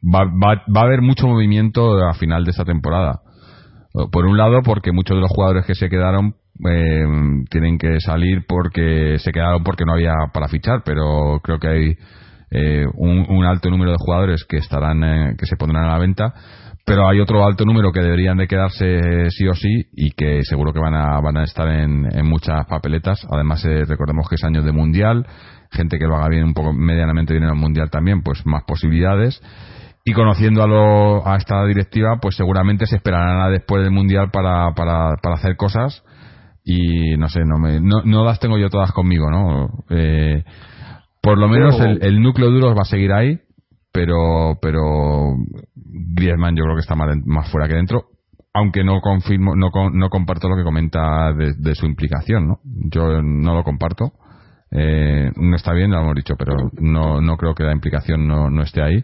va, va, va, a haber mucho movimiento a final de esta temporada. Por un lado, porque muchos de los jugadores que se quedaron eh, tienen que salir porque se quedaron porque no había para fichar, pero creo que hay eh, un, alto número de jugadores que estarán eh, que se pondrán a la venta pero hay otro alto número que deberían de quedarse sí o sí y que seguro que van a, van a estar en, muchas papeletas. Además eh, recordemos que es año de mundial gente que lo haga bien un poco medianamente bien en el mundial también pues más posibilidades. Y conociendo a, lo, a esta directiva pues seguramente se esperarán a después del mundial para, para, para hacer cosas. Y no sé no me no, no las tengo yo todas conmigo no eh, por lo menos el, núcleo duro va a seguir ahí, pero pero Griezmann yo creo que está más, fuera que dentro, aunque no confirmo, no, no comparto lo que comenta de, su implicación, ¿no? Yo no lo comparto. Eh, no está bien, lo hemos dicho, pero no, no creo que la implicación no, no esté ahí.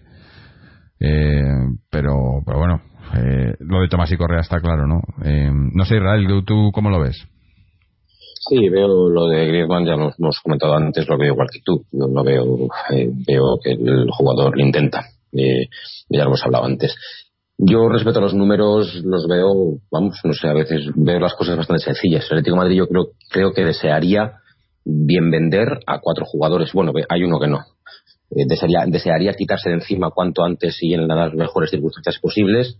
Eh, pero, pero bueno, eh, lo de Tomás y Correa está claro, ¿no? no sé, Israel, ¿tú cómo lo ves? Sí, veo lo de Griezmann, ya lo hemos comentado antes, lo veo igual que tú. Yo no veo, eh, veo que el jugador lo intenta. Eh, ya lo hemos hablado antes. Yo respecto a los números los veo, vamos, no sé, a veces veo las cosas bastante sencillas. El Atlético Madrid yo creo, creo que desearía bien vender a cuatro jugadores. Bueno, hay uno que no. Eh, desearía, desearía quitarse de encima cuanto antes y en las mejores circunstancias posibles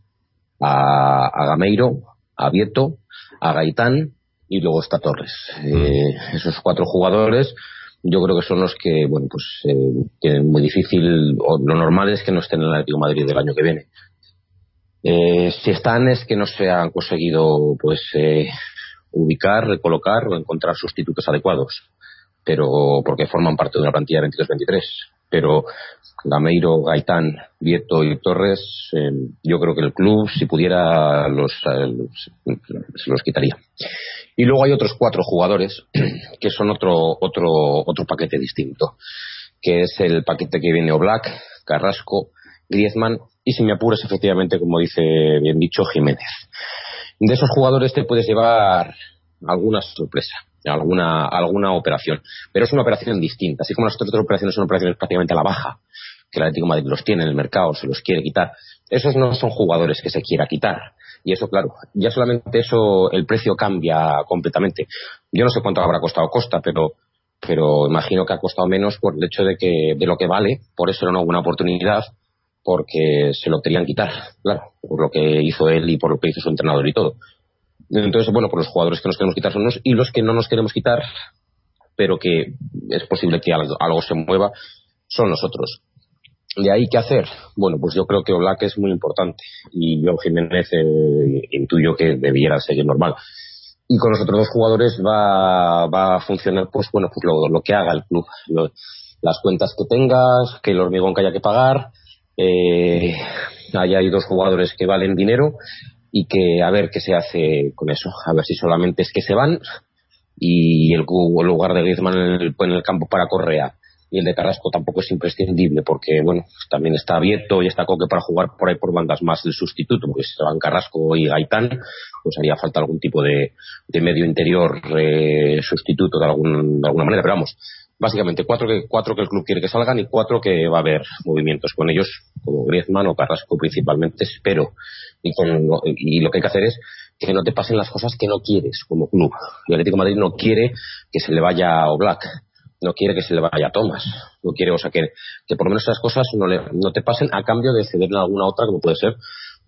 a, a Gameiro, a Vieto, a Gaitán y luego está Torres. Eh, esos cuatro jugadores yo creo que son los que, bueno, pues eh, tienen muy difícil, o lo normal es que no estén en el Atlético Madrid del año que viene. Eh, si están es que no se han conseguido, pues, eh, ubicar, recolocar o encontrar sustitutos adecuados, pero porque forman parte de una plantilla 22-23. Pero Gameiro, Gaitán, Vieto y Torres, eh, yo creo que el club, si pudiera, los, se los quitaría. Y luego hay otros cuatro jugadores que son otro, otro, otro paquete distinto, que es el paquete que viene Oblak, Carrasco, Griezmann y si me apuras efectivamente, como dice bien dicho, Jiménez. De esos jugadores te puedes llevar alguna sorpresa, alguna, alguna operación, pero es una operación distinta. Así como las otras operaciones son operaciones prácticamente a la baja, que el Atlético Madrid los tiene en el mercado, se los quiere quitar. Esos no son jugadores que se quiera quitar. Y eso, claro, ya solamente eso, el precio cambia completamente. Yo no sé cuánto habrá costado Costa, pero, pero imagino que ha costado menos por el hecho de que, de lo que vale, por eso era una oportunidad, porque se lo querían quitar, claro, por lo que hizo él y por lo que hizo su entrenador y todo. Entonces, bueno, por los jugadores que nos queremos quitar son unos, y los que no nos queremos quitar, pero que es posible que algo, se mueva, son los otros. ¿De ahí qué hacer? Bueno, pues yo creo que Oblak es muy importante y yo Jiménez eh, intuyo que debiera seguir normal. Y con los otros dos jugadores va, va a funcionar, pues bueno, pues lo, que haga el club. las cuentas que tengas, que el hormigón que haya que pagar, eh, ahí hay dos jugadores que valen dinero y que a ver qué se hace con eso, a ver si solamente es que se van y el, lugar de Griezmann en el, en el campo para Correa y el de Carrasco tampoco es imprescindible porque bueno también está abierto y está Coque para jugar por ahí por bandas más el sustituto porque si se van Carrasco y Gaitán pues haría falta algún tipo de, de medio interior eh, sustituto de, algún, de alguna manera pero vamos básicamente cuatro que, cuatro que el club quiere que salgan y cuatro que va a haber movimientos con ellos como Griezmann o Carrasco principalmente espero y, con, y lo que hay que hacer es que no te pasen las cosas que no quieres como club. El Atlético Madrid no quiere que se le vaya Oblak, no quiere que se le vaya a Thomas, no quiere, o sea, que, que por lo menos esas cosas no, le, no te pasen a cambio de cederle a alguna otra, como puede ser,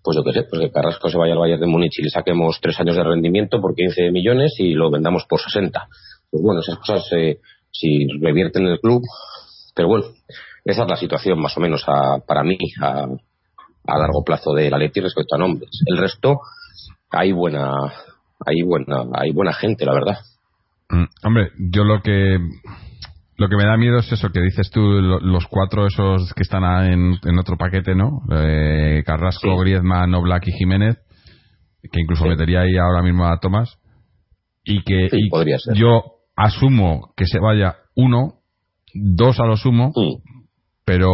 pues yo qué sé, pues que Carrasco se vaya al Bayern de Múnich y le saquemos tres años de rendimiento por 15 millones y lo vendamos por 60. Pues bueno, esas cosas eh, si revierten en el club, pero bueno, esa es la situación más o menos a, para mí a, a largo plazo de la Leti respecto a nombres. El resto, hay buena, hay buena, hay buena gente, la verdad. Mm, hombre, yo lo que lo que me da miedo es eso que dices tú, los cuatro esos que están en, en otro paquete, ¿no? Eh, Carrasco, Griezmann, Oblak y Jiménez, que incluso metería ahí ahora mismo a Tomás. Y que yo asumo que se vaya uno, dos a lo sumo, pero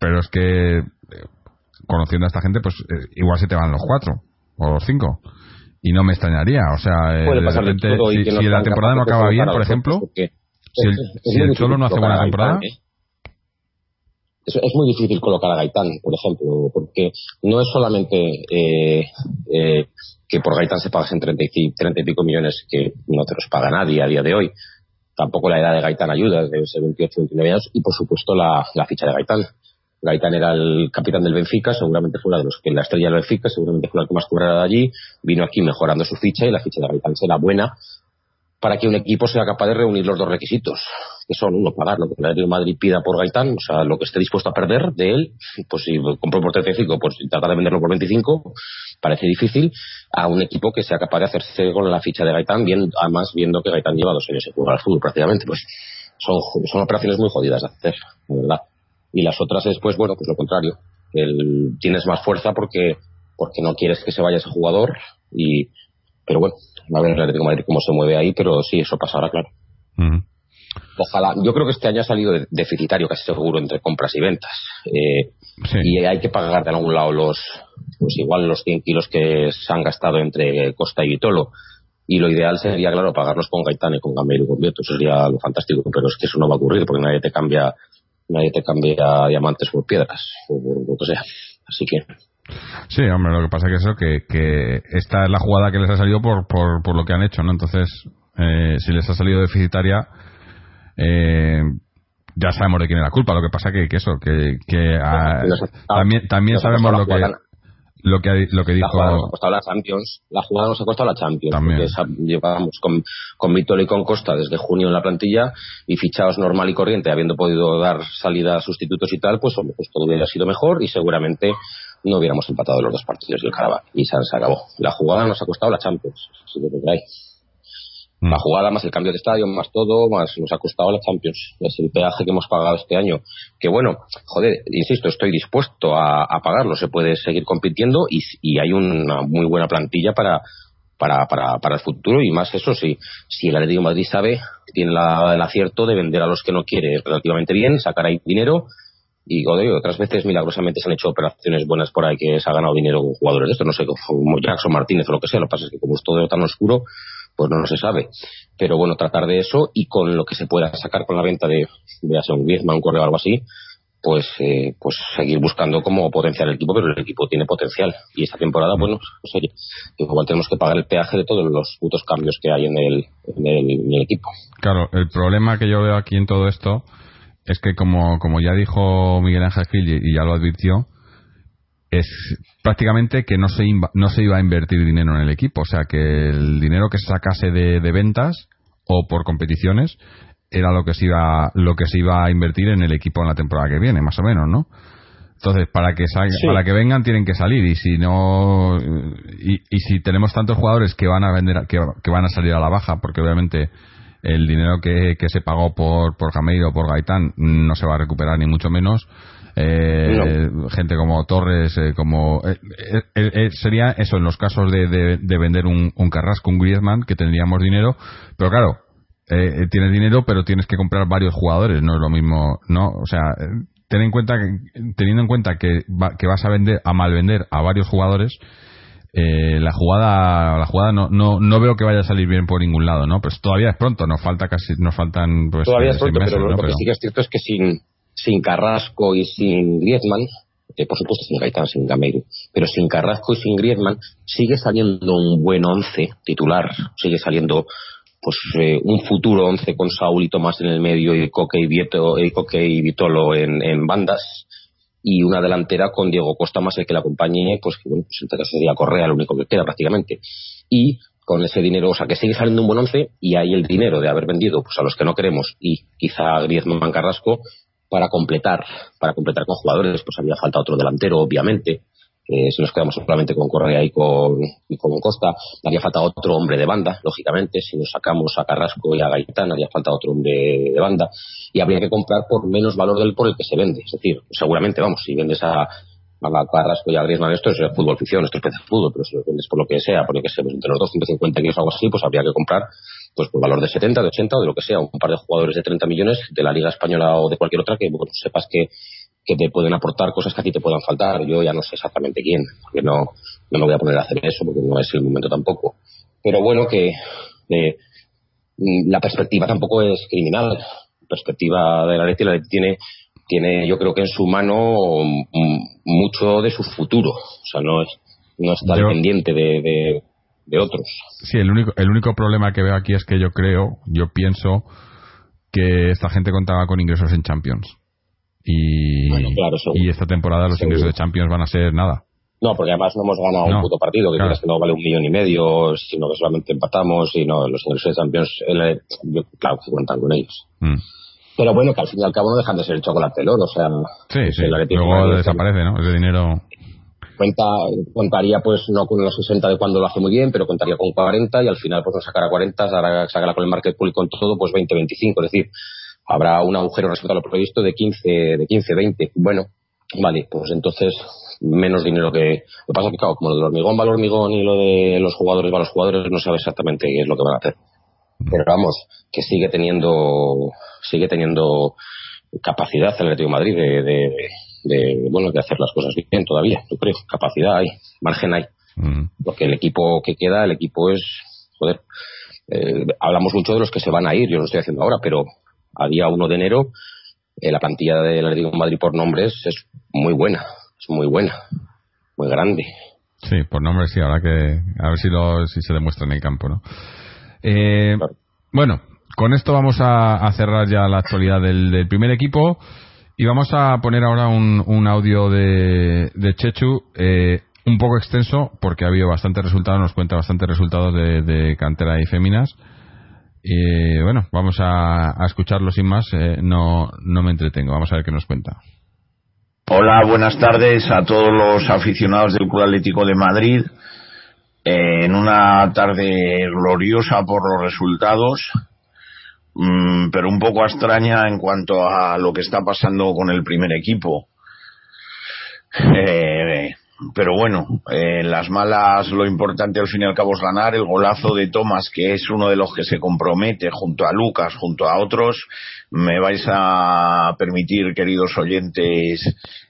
pero es que conociendo a esta gente, pues eh, igual se te van los cuatro o los cinco. Y no me extrañaría, o sea, de repente, si, la temporada no acaba bien, por ejemplo, si el, Cholo no hace buena temporada. ¿eh? Es, es, muy difícil colocar a Gaitán, por ejemplo, porque no es solamente eh, eh, que por Gaitán se pagasen 30 y, 30 y pico millones que no te los paga nadie a día de hoy. Tampoco la edad de Gaitán ayuda, debe ser 28, 29 años, y por supuesto la, la ficha de Gaitán. Gaitán era el capitán del Benfica, seguramente fue de los que la estrella del Benfica, seguramente fue la que más cobrara de allí, vino aquí mejorando su ficha y la ficha de Gaitán será buena para que un equipo sea capaz de reunir los dos requisitos, que son uno, pagar lo que el Real Madrid pida por Gaitán, o sea, lo que esté dispuesto a perder de él, pues si compró por 35, pues tratar de venderlo por 25, parece difícil, a un equipo que sea capaz de hacerse con la ficha de Gaitán, bien, además viendo que Gaitán lleva dos años en jugar al fútbol prácticamente, pues son, son operaciones muy jodidas de hacer, la verdad. Y las otras es, pues bueno, pues lo contrario, el, tienes más fuerza porque, porque no quieres que se vaya ese jugador y, pero bueno, a ver el Atlético Madrid cómo se mueve ahí, pero sí, eso pasará, claro. Ojalá, yo creo que este año ha salido deficitario casi seguro entre compras y ventas. Eh, y hay que pagar de algún lado los, pues igual los 100 kilos que se han gastado entre Costa y Vitolo. Y lo ideal sería, claro, pagarlos con Gaitán y con Gamero y con Vieto. Eso sería lo fantástico, pero es que eso no va a ocurrir porque nadie te cambia, nadie te cambia diamantes por piedras o por lo que sea. Así que Sí, hombre, lo que pasa es que eso, que, que esta es la jugada que les ha salido por, por, por lo que han hecho, ¿no? Entonces, eh, si les ha salido deficitaria, eh, ya sabemos de quién es la culpa. Lo que pasa que, que eso, que, que ah, también, también sabemos lo que lo que lo que dijo la jugada nos ha costado la Champions la jugada nos ha costado la Champions También. porque llevábamos con con y con Costa desde junio en la plantilla y fichados normal y corriente habiendo podido dar salida a sustitutos y tal pues, pues todo hubiera sido mejor y seguramente no hubiéramos empatado los dos partidos del Carabao y se, acabó. La jugada nos ha costado la Champions, si lo mm. La jugada más el cambio de estadio, más todo, más nos ha costado la Champions. Es el peaje que hemos pagado este año. Que bueno, joder, insisto, estoy dispuesto a, pagarlo. Se puede seguir compitiendo y, y, hay una muy buena plantilla para, para, para, para el futuro y más eso, si, si el Atlético Madrid sabe tiene la, el acierto de vender a los que no quiere relativamente bien, sacar ahí dinero y otras veces milagrosamente se han hecho operaciones buenas por ahí que se ha ganado dinero con jugadores de esto, no sé, como Jackson Martínez o lo que sea, lo que pasa es que como es todo tan oscuro, pues no, se sabe. Pero bueno, tratar de eso y con lo que se pueda sacar con la venta de, de un Griezmann, un correo o algo así, pues eh, pues seguir buscando cómo potenciar el equipo, pero el equipo tiene potencial. Y esta temporada, bueno, pues oye, igual tenemos que pagar el peaje de todos los putos cambios que hay en el, en el, en el equipo. Claro, el problema que yo veo aquí en todo esto es que como, como ya dijo Miguel Ángel Gil y, ya lo advirtió, es prácticamente que no se, no se iba a invertir dinero en el equipo. O sea, que el dinero que se sacase de, ventas o por competiciones era lo que se iba lo que se iba a invertir en el equipo en la temporada que viene, más o menos, ¿no? Entonces, para que para que vengan tienen que salir y si no y, y, si tenemos tantos jugadores que van a vender que, que van a salir a la baja, porque obviamente el dinero que, que se pagó por, por Jameiro o por Gaitán no se va a recuperar ni mucho menos. Eh, gente como Torres, eh, como eh, eh, eh, sería eso en los casos de, de, de vender un, un Carrasco, un Griezmann, que tendríamos dinero, pero claro, eh, tienes dinero, pero tienes que comprar varios jugadores, no es lo mismo, no, o sea, eh, ten en cuenta que, teniendo en cuenta que, va- que vas a vender, a mal vender a varios jugadores, eh, la jugada, la jugada no, no, no veo que vaya a salir bien por ningún lado, ¿no? Pues todavía es pronto, nos falta casi, nos faltan pues Todavía eh, es pronto, meses, pero ¿no? lo que sí que es cierto es que sin, sin Carrasco y sin Griezmann, por supuesto sin Gaitán, sin Gameiro, pero sin Carrasco y sin Griezmann, sigue saliendo un buen once titular, sigue saliendo pues eh, un futuro once con Saúl y Tomás en el medio y Coque y, Vieto, y, Coque y Vitolo en, en bandas y una delantera con Diego Costa más el que la acompañe, pues que bueno, pues entonces sería Correa el único que queda prácticamente. Y con ese dinero, o sea, que sigue saliendo un buen once y hay el dinero de haber vendido pues a los que no queremos y quizá Griezmann Carrasco para completar, para completar con jugadores, pues había falta otro delantero, obviamente. Si nos quedamos solamente con Correa y con, y con Costa, haría falta otro hombre de banda, lógicamente. Si nos sacamos a Carrasco y a Gaitán, haría falta otro hombre de banda. Y habría que comprar por menos valor del por el que se vende. Es decir, seguramente, vamos, si vendes a, Carrasco y a Griezmann, esto es fútbol ficción, esto es pez fútbol, pero si lo vendes por lo que sea, por lo que sea, pues entre los dos 150 kilos o algo así, pues habría que comprar pues por valor de 70, de 80 o de lo que sea, un par de jugadores de 30 millones de la Liga Española o de cualquier otra que bueno, sepas que, que te pueden aportar cosas que a ti te puedan faltar. Yo ya no sé exactamente quién, porque no, no me voy a poner a hacer eso, porque no es el momento tampoco. Pero bueno, que eh, la perspectiva tampoco es criminal. La perspectiva de la Leti, la Leti tiene, tiene, yo creo que en su mano mm, mucho de su futuro. O sea, no es, no está dependiente de, de, de otros. Sí, el único, el único problema que veo aquí es que yo creo, yo pienso que esta gente contaba con ingresos en Champions. Y, Bueno, claro, seguro. y esta temporada los Seguro. ingresos de Champions van a ser nada. No, porque además no hemos ganado No, un puto partido, que claro. quieras que no vale un millón y medio, sino que solamente empatamos y no, los ingresos de Champions, el- yo, claro, que cuentan con ellos. Mm. Pero bueno, que al fin y al cabo no dejan de ser el chocolate del oro, o sea, Sí, sí. Luego desaparece, ¿no? Ese dinero. Cuenta, contaría pues no con los 60 de cuando lo hace muy bien, pero contaría con 40 y al final pues no sacará 40, sacará, sacará con el market pool y con todo pues 20, 25, es decir, habrá un agujero respecto a lo previsto de 15, de 15, 20. Bueno, vale, pues entonces menos dinero que... Lo que pasa que, claro, como lo del hormigón va al hormigón y lo de los jugadores va a los jugadores, no sabe exactamente qué es lo que van a hacer. Pero vamos, que sigue teniendo sigue teniendo capacidad el Atlético de Madrid de, de, de, bueno de hacer las cosas bien todavía, yo creo, capacidad hay, margen hay, Mm. porque el equipo que queda, el equipo es, joder, eh, hablamos mucho de los que se van a ir, yo lo estoy haciendo ahora, pero a día 1 de enero eh, la plantilla del Atlético de Madrid por nombres es muy buena, es muy buena, muy grande. Sí, por nombre sí, habrá que. A ver si, lo, si se demuestra en el campo, ¿no? Eh, Claro. bueno, con esto vamos a, a cerrar ya la actualidad del, del primer equipo y vamos a poner ahora un, audio de, de Chechu, eh, un poco extenso, porque ha habido bastantes resultados, nos cuenta bastantes resultados de, de cantera y féminas. Y bueno, vamos a, a escucharlo sin más, eh, no, no me entretengo, vamos a ver qué nos cuenta. Hola, buenas tardes a todos los aficionados del Club Atlético de Madrid. Eh, en una tarde gloriosa por los resultados, mm, pero un poco extraña en cuanto a lo que está pasando con el primer equipo. Eh, pero bueno, en las malas lo importante al fin y al cabo es ganar. El golazo de Tomás, que es uno de los que se compromete junto a Lucas, junto a otros, me vais a permitir, queridos oyentes,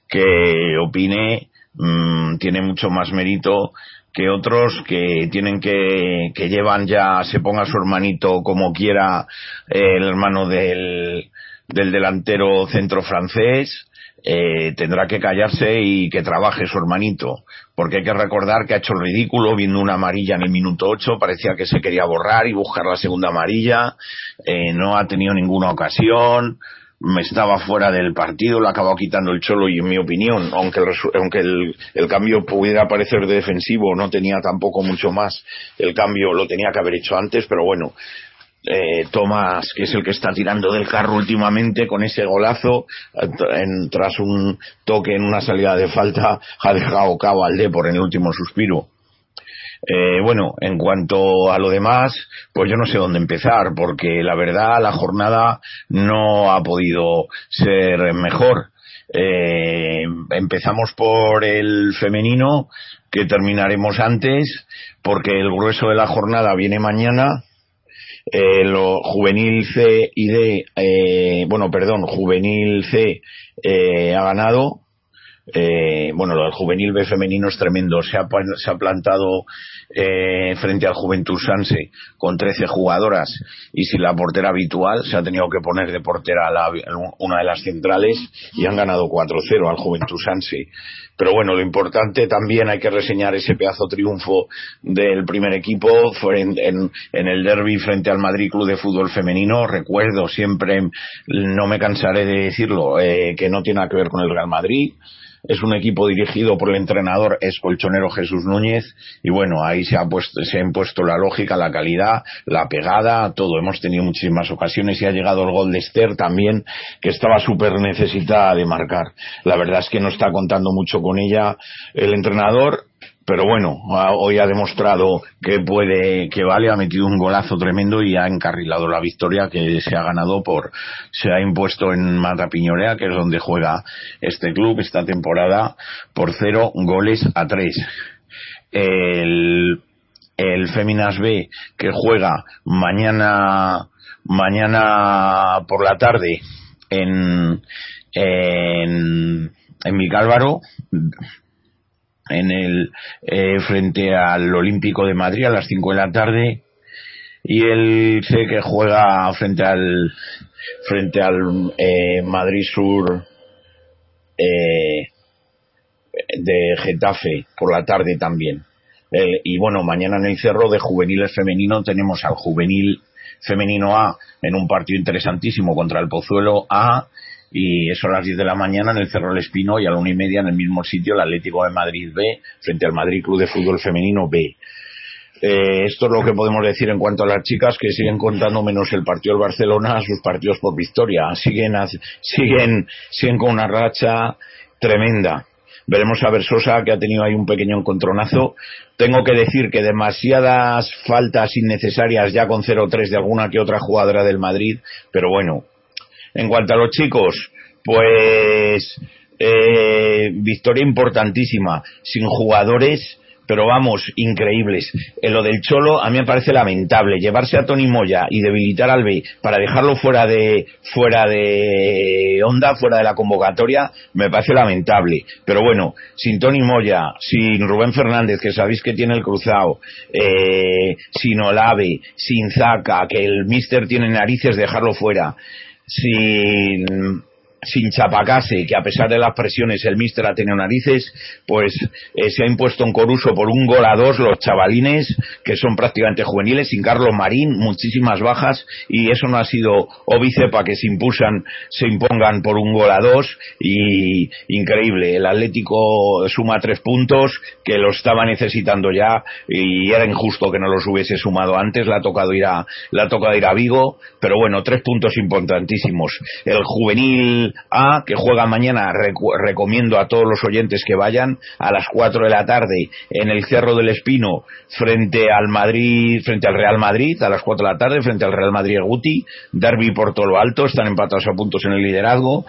que opine, mm, tiene mucho más mérito que otros que tienen que, que llevan ya, se ponga su hermanito como quiera, eh, el hermano del, del delantero centro francés, eh, tendrá que callarse y que trabaje su hermanito, porque hay que recordar que ha hecho el ridículo viendo una amarilla en el minuto 8, parecía que se quería borrar y buscar la segunda amarilla, eh, no ha tenido ninguna ocasión, me estaba fuera del partido, lo acabado quitando el Cholo y en mi opinión, aunque el, aunque el, cambio pudiera parecer de defensivo, no tenía tampoco mucho más, el cambio lo tenía que haber hecho antes, pero bueno, eh, Tomás, que es el que está tirando del carro últimamente con ese golazo, tras un toque en una salida de falta, ha dejado cabo al Depor en el último suspiro. Eh, bueno, en cuanto a lo demás, pues yo no sé dónde empezar, porque la verdad la jornada no ha podido ser mejor. Eh, empezamos por el femenino, que terminaremos antes, porque el grueso de la jornada viene mañana. Eh, lo juvenil C y D, eh, bueno, perdón, juvenil C eh, ha ganado eh, bueno, lo del juvenil B femenino es tremendo. Se ha, se ha plantado eh, frente al Juventud Sanse con 13 jugadoras y sin la portera habitual se ha tenido que poner de portera la, una de las centrales y han ganado 4-0 al Juventud Sanse. Pero bueno, lo importante también hay que reseñar ese pedazo triunfo del primer equipo en el derby frente al Madrid Club de Fútbol Femenino. Recuerdo siempre, no me cansaré de decirlo, eh, que no tiene nada que ver con el Real Madrid es un equipo dirigido por el entrenador escolchonero Jesús Núñez y bueno, ahí se ha puesto, se ha impuesto la lógica, la calidad, la pegada, todo. Hemos tenido muchísimas ocasiones y ha llegado el gol de Esther también, que estaba súper necesitada de marcar. La verdad es que no está contando mucho con ella el entrenador pero bueno, hoy ha demostrado que puede, que vale, ha metido un golazo tremendo y ha encarrilado la victoria que se ha ganado por, se ha impuesto en Mata Piñorea, que es donde juega este club esta temporada, por cero goles a tres. El, el Féminas B que juega mañana, mañana por la tarde en, en, en Micálvaro, en el eh, frente al Olímpico de Madrid a las 5 de la tarde y él sé que juega frente al frente al eh, Madrid Sur eh, de Getafe por la tarde también. Eh, y bueno mañana en el cerro de juveniles femenino tenemos al juvenil femenino A en un partido interesantísimo contra el Pozuelo A y eso a las 10 de la mañana en el Cerro del Espino y a la una y media en el mismo sitio el Atlético de Madrid B frente al Madrid Club de Fútbol Femenino B. Eh, esto es lo que podemos decir en cuanto a las chicas que siguen contando menos el partido del Barcelona sus partidos por victoria. Siguen, siguen, siguen con una racha tremenda. Veremos a ver Sosa, que ha tenido ahí un pequeño encontronazo. Tengo que decir que demasiadas faltas innecesarias ya con 0-3 de alguna que otra jugadora del Madrid, pero bueno, en cuanto a los chicos, pues eh, victoria importantísima, sin jugadores, pero vamos, increíbles. En lo del Cholo a mí me parece lamentable llevarse a Tony Moya y debilitar al B para dejarlo fuera de fuera de onda, fuera de la convocatoria, me parece lamentable. Pero bueno, sin Tony Moya, sin Rubén Fernández, que sabéis que tiene el cruzado, eh, sin Olave, sin Zaca, que el Mister tiene narices dejarlo fuera sin sin Chapacase, que a pesar de las presiones el míster ha tenido narices, pues eh, se ha impuesto en Coruso por un gol a dos los chavalines, que son prácticamente juveniles, sin Carlos Marín, muchísimas bajas, y eso no ha sido óbice para que se impulsan, se impongan por un gol a dos, y increíble, el Atlético suma tres puntos, que lo estaba necesitando ya, y era injusto que no los hubiese sumado antes, le ha tocado ir a, le ha tocado ir a Vigo, pero bueno, tres puntos importantísimos. El juvenil a, que juega mañana, recomiendo a todos los oyentes que vayan a las 4 de la tarde en el Cerro del Espino frente al Madrid, frente al Real Madrid, a las 4 de la tarde frente al Real Madrid Guti, derby por todo lo alto, están empatados a puntos en el liderazgo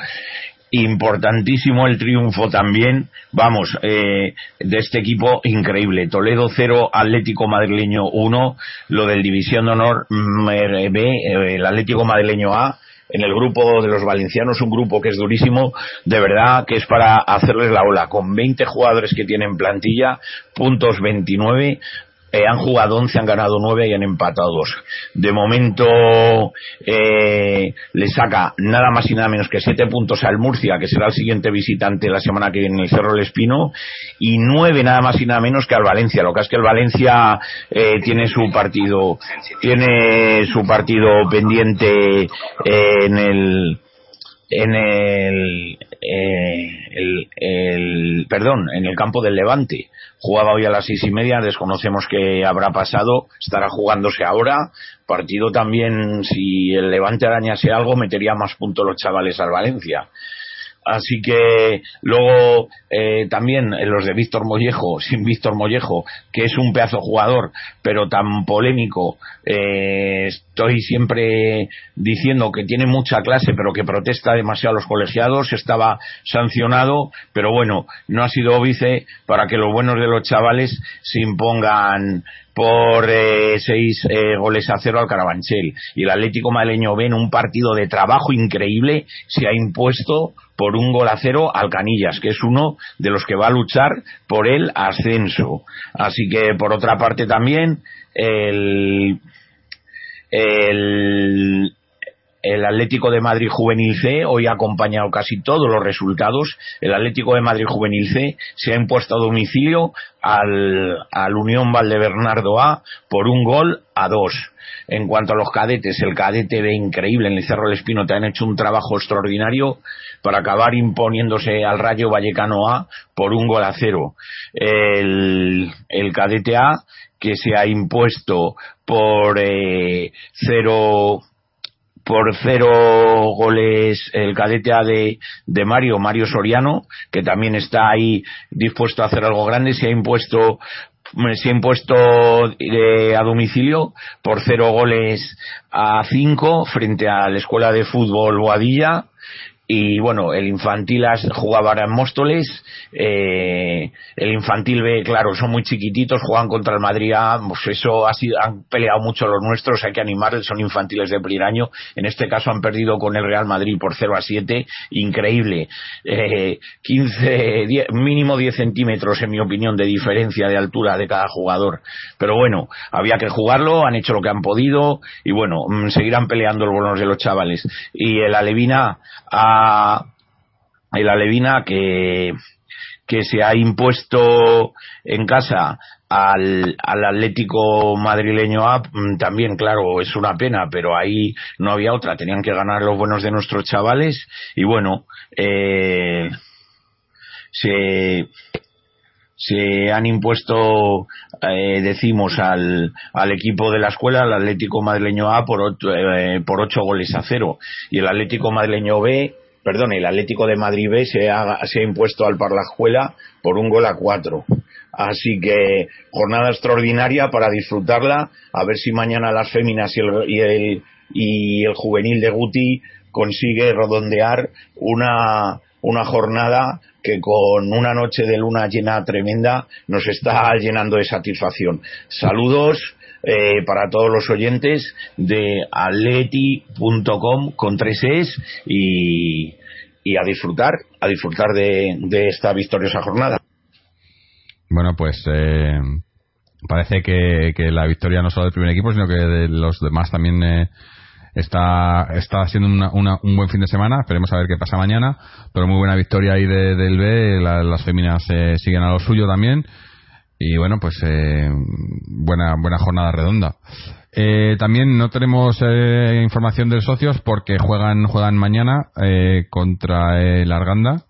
importantísimo el triunfo también, vamos, eh, de este equipo increíble. Toledo 0, Atlético Madrileño 1, lo del División de Honor B, eh, el Atlético Madrileño A, en el grupo de los valencianos, un grupo que es durísimo, de verdad que es para hacerles la ola, con 20 jugadores que tienen plantilla, puntos 29, eh, han jugado 11, han ganado 9 y han empatado 2. De momento eh, le saca nada más y nada menos que 7 puntos al Murcia, que será el siguiente visitante la semana que viene en el Cerro del Espino, y 9 nada más y nada menos que al Valencia. Lo que es que el Valencia eh, tiene su partido, tiene su partido pendiente eh, en el en el, eh, el, el, perdón, en el campo del Levante. Jugaba hoy a las seis y media, desconocemos qué habrá pasado, estará jugándose ahora. Partido también, si el Levante arañase algo, metería más puntos los chavales al Valencia. Así que luego eh, también los de Víctor Mollejo, sin Víctor Mollejo, que es un pedazo jugador, pero tan polémico, eh, estoy siempre diciendo que tiene mucha clase, pero que protesta demasiado a los colegiados, estaba sancionado, pero bueno, no ha sido vice para que los buenos de los chavales se impongan por eh, seis eh, goles a cero al Carabanchel. Y el Atlético Madrileño ve en un partido de trabajo increíble, se ha impuesto por un gol a cero al Canillas, que es uno de los que va a luchar por el ascenso. Así que, por otra parte, también el, el, el Atlético de Madrid Juvenil C hoy ha acompañado casi todos los resultados. El Atlético de Madrid Juvenil C se ha impuesto a domicilio al, al Unión Valdebernardo A por un gol a dos. En cuanto a los cadetes, el cadete B increíble en el Cerro del Espino te han hecho un trabajo extraordinario para acabar imponiéndose al Rayo Vallecano A por un gol a cero. El, el cadete A que se ha impuesto por eh, cero por cero goles el cadete A de, de Mario, Mario Soriano, que también está ahí dispuesto a hacer algo grande, se ha impuesto se ha impuesto eh, a domicilio por cero goles a cinco frente a la escuela de fútbol Boadilla y bueno, el infantil jugaba en Móstoles, eh, el infantil B, claro, son muy chiquititos, juegan contra el Madrid A, pues eso ha sido, han peleado mucho los nuestros, hay que animarles, son infantiles de primer año, en este caso han perdido con el Real Madrid por 0 a 7, increíble, eh, 15, 10, mínimo 10 centímetros en mi opinión de diferencia de altura de cada jugador, pero bueno, había que jugarlo, han hecho lo que han podido y bueno, mm, seguirán peleando los bonos de los chavales. Y el Alevina ha el Alevina que, que se ha impuesto en casa al, al Atlético madrileño A, mm, también, claro, es una pena, pero ahí no había otra, tenían que ganar los buenos de nuestros chavales y bueno, eh, se, se han impuesto, eh, decimos, al, al, equipo de la escuela, al Atlético madrileño A, por, ocho, eh, por ocho goles a cero. Y el Atlético madrileño B perdón, el Atlético de Madrid B se ha, se ha impuesto al Parlajuela por un gol a cuatro. Así que jornada extraordinaria para disfrutarla, a ver si mañana las féminas y el, y el, y el juvenil de Guti consigue redondear una, una jornada que con una noche de luna llena tremenda nos está llenando de satisfacción. Saludos eh, para todos los oyentes de atleti.com con tres es y, y, a disfrutar, a disfrutar de, de, esta victoriosa jornada. Bueno, pues eh, parece que, que, la victoria no solo del primer equipo, sino que de los demás también eh, está, está siendo una, una, un buen fin de semana. Esperemos a ver qué pasa mañana. Pero muy buena victoria ahí de, del B. La, las féminas eh, siguen a lo suyo también y bueno pues eh, buena buena jornada redonda. Eh, también no tenemos eh, información de socios porque juegan juegan mañana eh, contra el Arganda.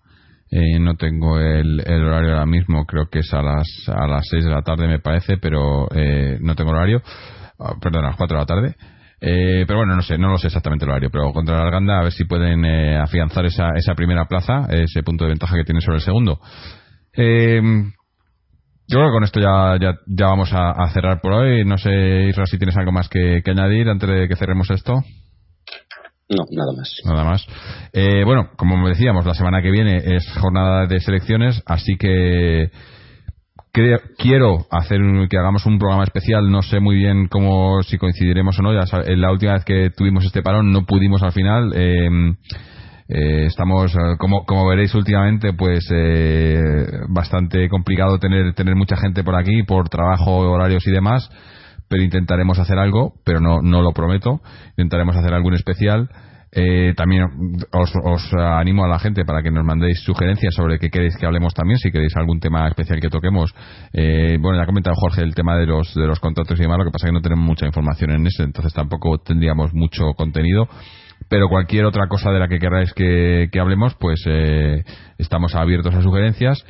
Eh, no tengo el, el, horario ahora mismo creo que es a las a las 6 de la tarde me parece pero no tengo horario. Oh, perdón a las 4 de la tarde. Pero bueno, no sé, no lo sé exactamente el horario, pero contra el Arganda a ver si pueden afianzar esa, esa primera plaza, ese punto de ventaja que tiene sobre el segundo. Eh, yo creo que con esto ya, ya, ya vamos a, a, cerrar por hoy. No sé, Isra, si tienes algo más que, que, añadir antes de que cerremos esto. No, nada más. Nada más. Eh, bueno, como decíamos, la semana que viene es jornada de selecciones, así que quiero hacer que hagamos un programa especial. No sé muy bien cómo si coincidiremos o no. Ya sabes, la última vez que tuvimos este parón no pudimos al final. Eh, eh, estamos, eh, como, como veréis últimamente, pues eh, bastante complicado tener, tener mucha gente por aquí por trabajo, horarios y demás, pero intentaremos hacer algo, pero no, no lo prometo. Intentaremos hacer algún especial. Eh, también os, os, animo a la gente para que nos mandéis sugerencias sobre qué queréis que hablemos también, si queréis algún tema especial que toquemos. Eh, bueno, ya ha comentado Jorge el tema de los, de los contratos y demás, lo que pasa es que no tenemos mucha información en eso, entonces tampoco tendríamos mucho contenido pero cualquier otra cosa de la que queráis que, hablemos, pues eh, estamos abiertos a sugerencias.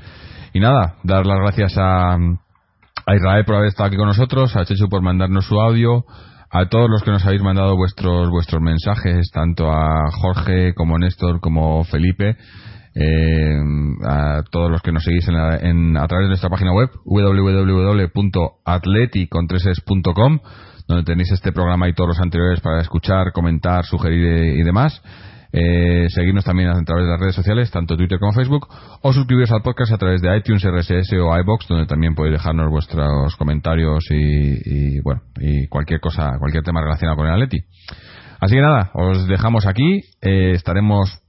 Y nada, dar las gracias a, a Israel por haber estado aquí con nosotros, a Chechu por mandarnos su audio, a todos los que nos habéis mandado vuestros vuestros mensajes, tanto a Jorge como Néstor como Felipe. eh, a todos los que nos seguís en en, a través de nuestra página web www.atleticontreses.com donde tenéis este programa y todos los anteriores para escuchar, comentar, sugerir y demás. Eh, seguirnos también a través de las redes sociales, tanto Twitter como Facebook, o suscribiros al podcast a través de iTunes, RSS o iBox, donde también podéis dejarnos vuestros comentarios y, bueno, y cualquier cosa, cualquier tema relacionado con el Atleti. Así que nada, os dejamos aquí, eh, estaremos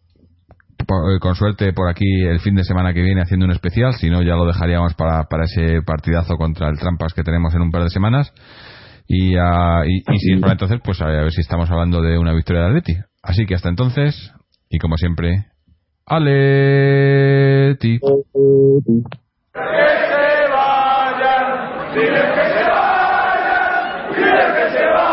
eh, con suerte por aquí el fin de semana que viene haciendo un especial, si no ya lo dejaríamos para, para ese partidazo contra el Trampas que tenemos en un par de semanas. Y, uh, y, y, si es para entonces, pues a ver, si estamos hablando de una victoria de Atleti. Así que hasta entonces, y como siempre, Atleti. que se vayan, que se vayan, que se vayan.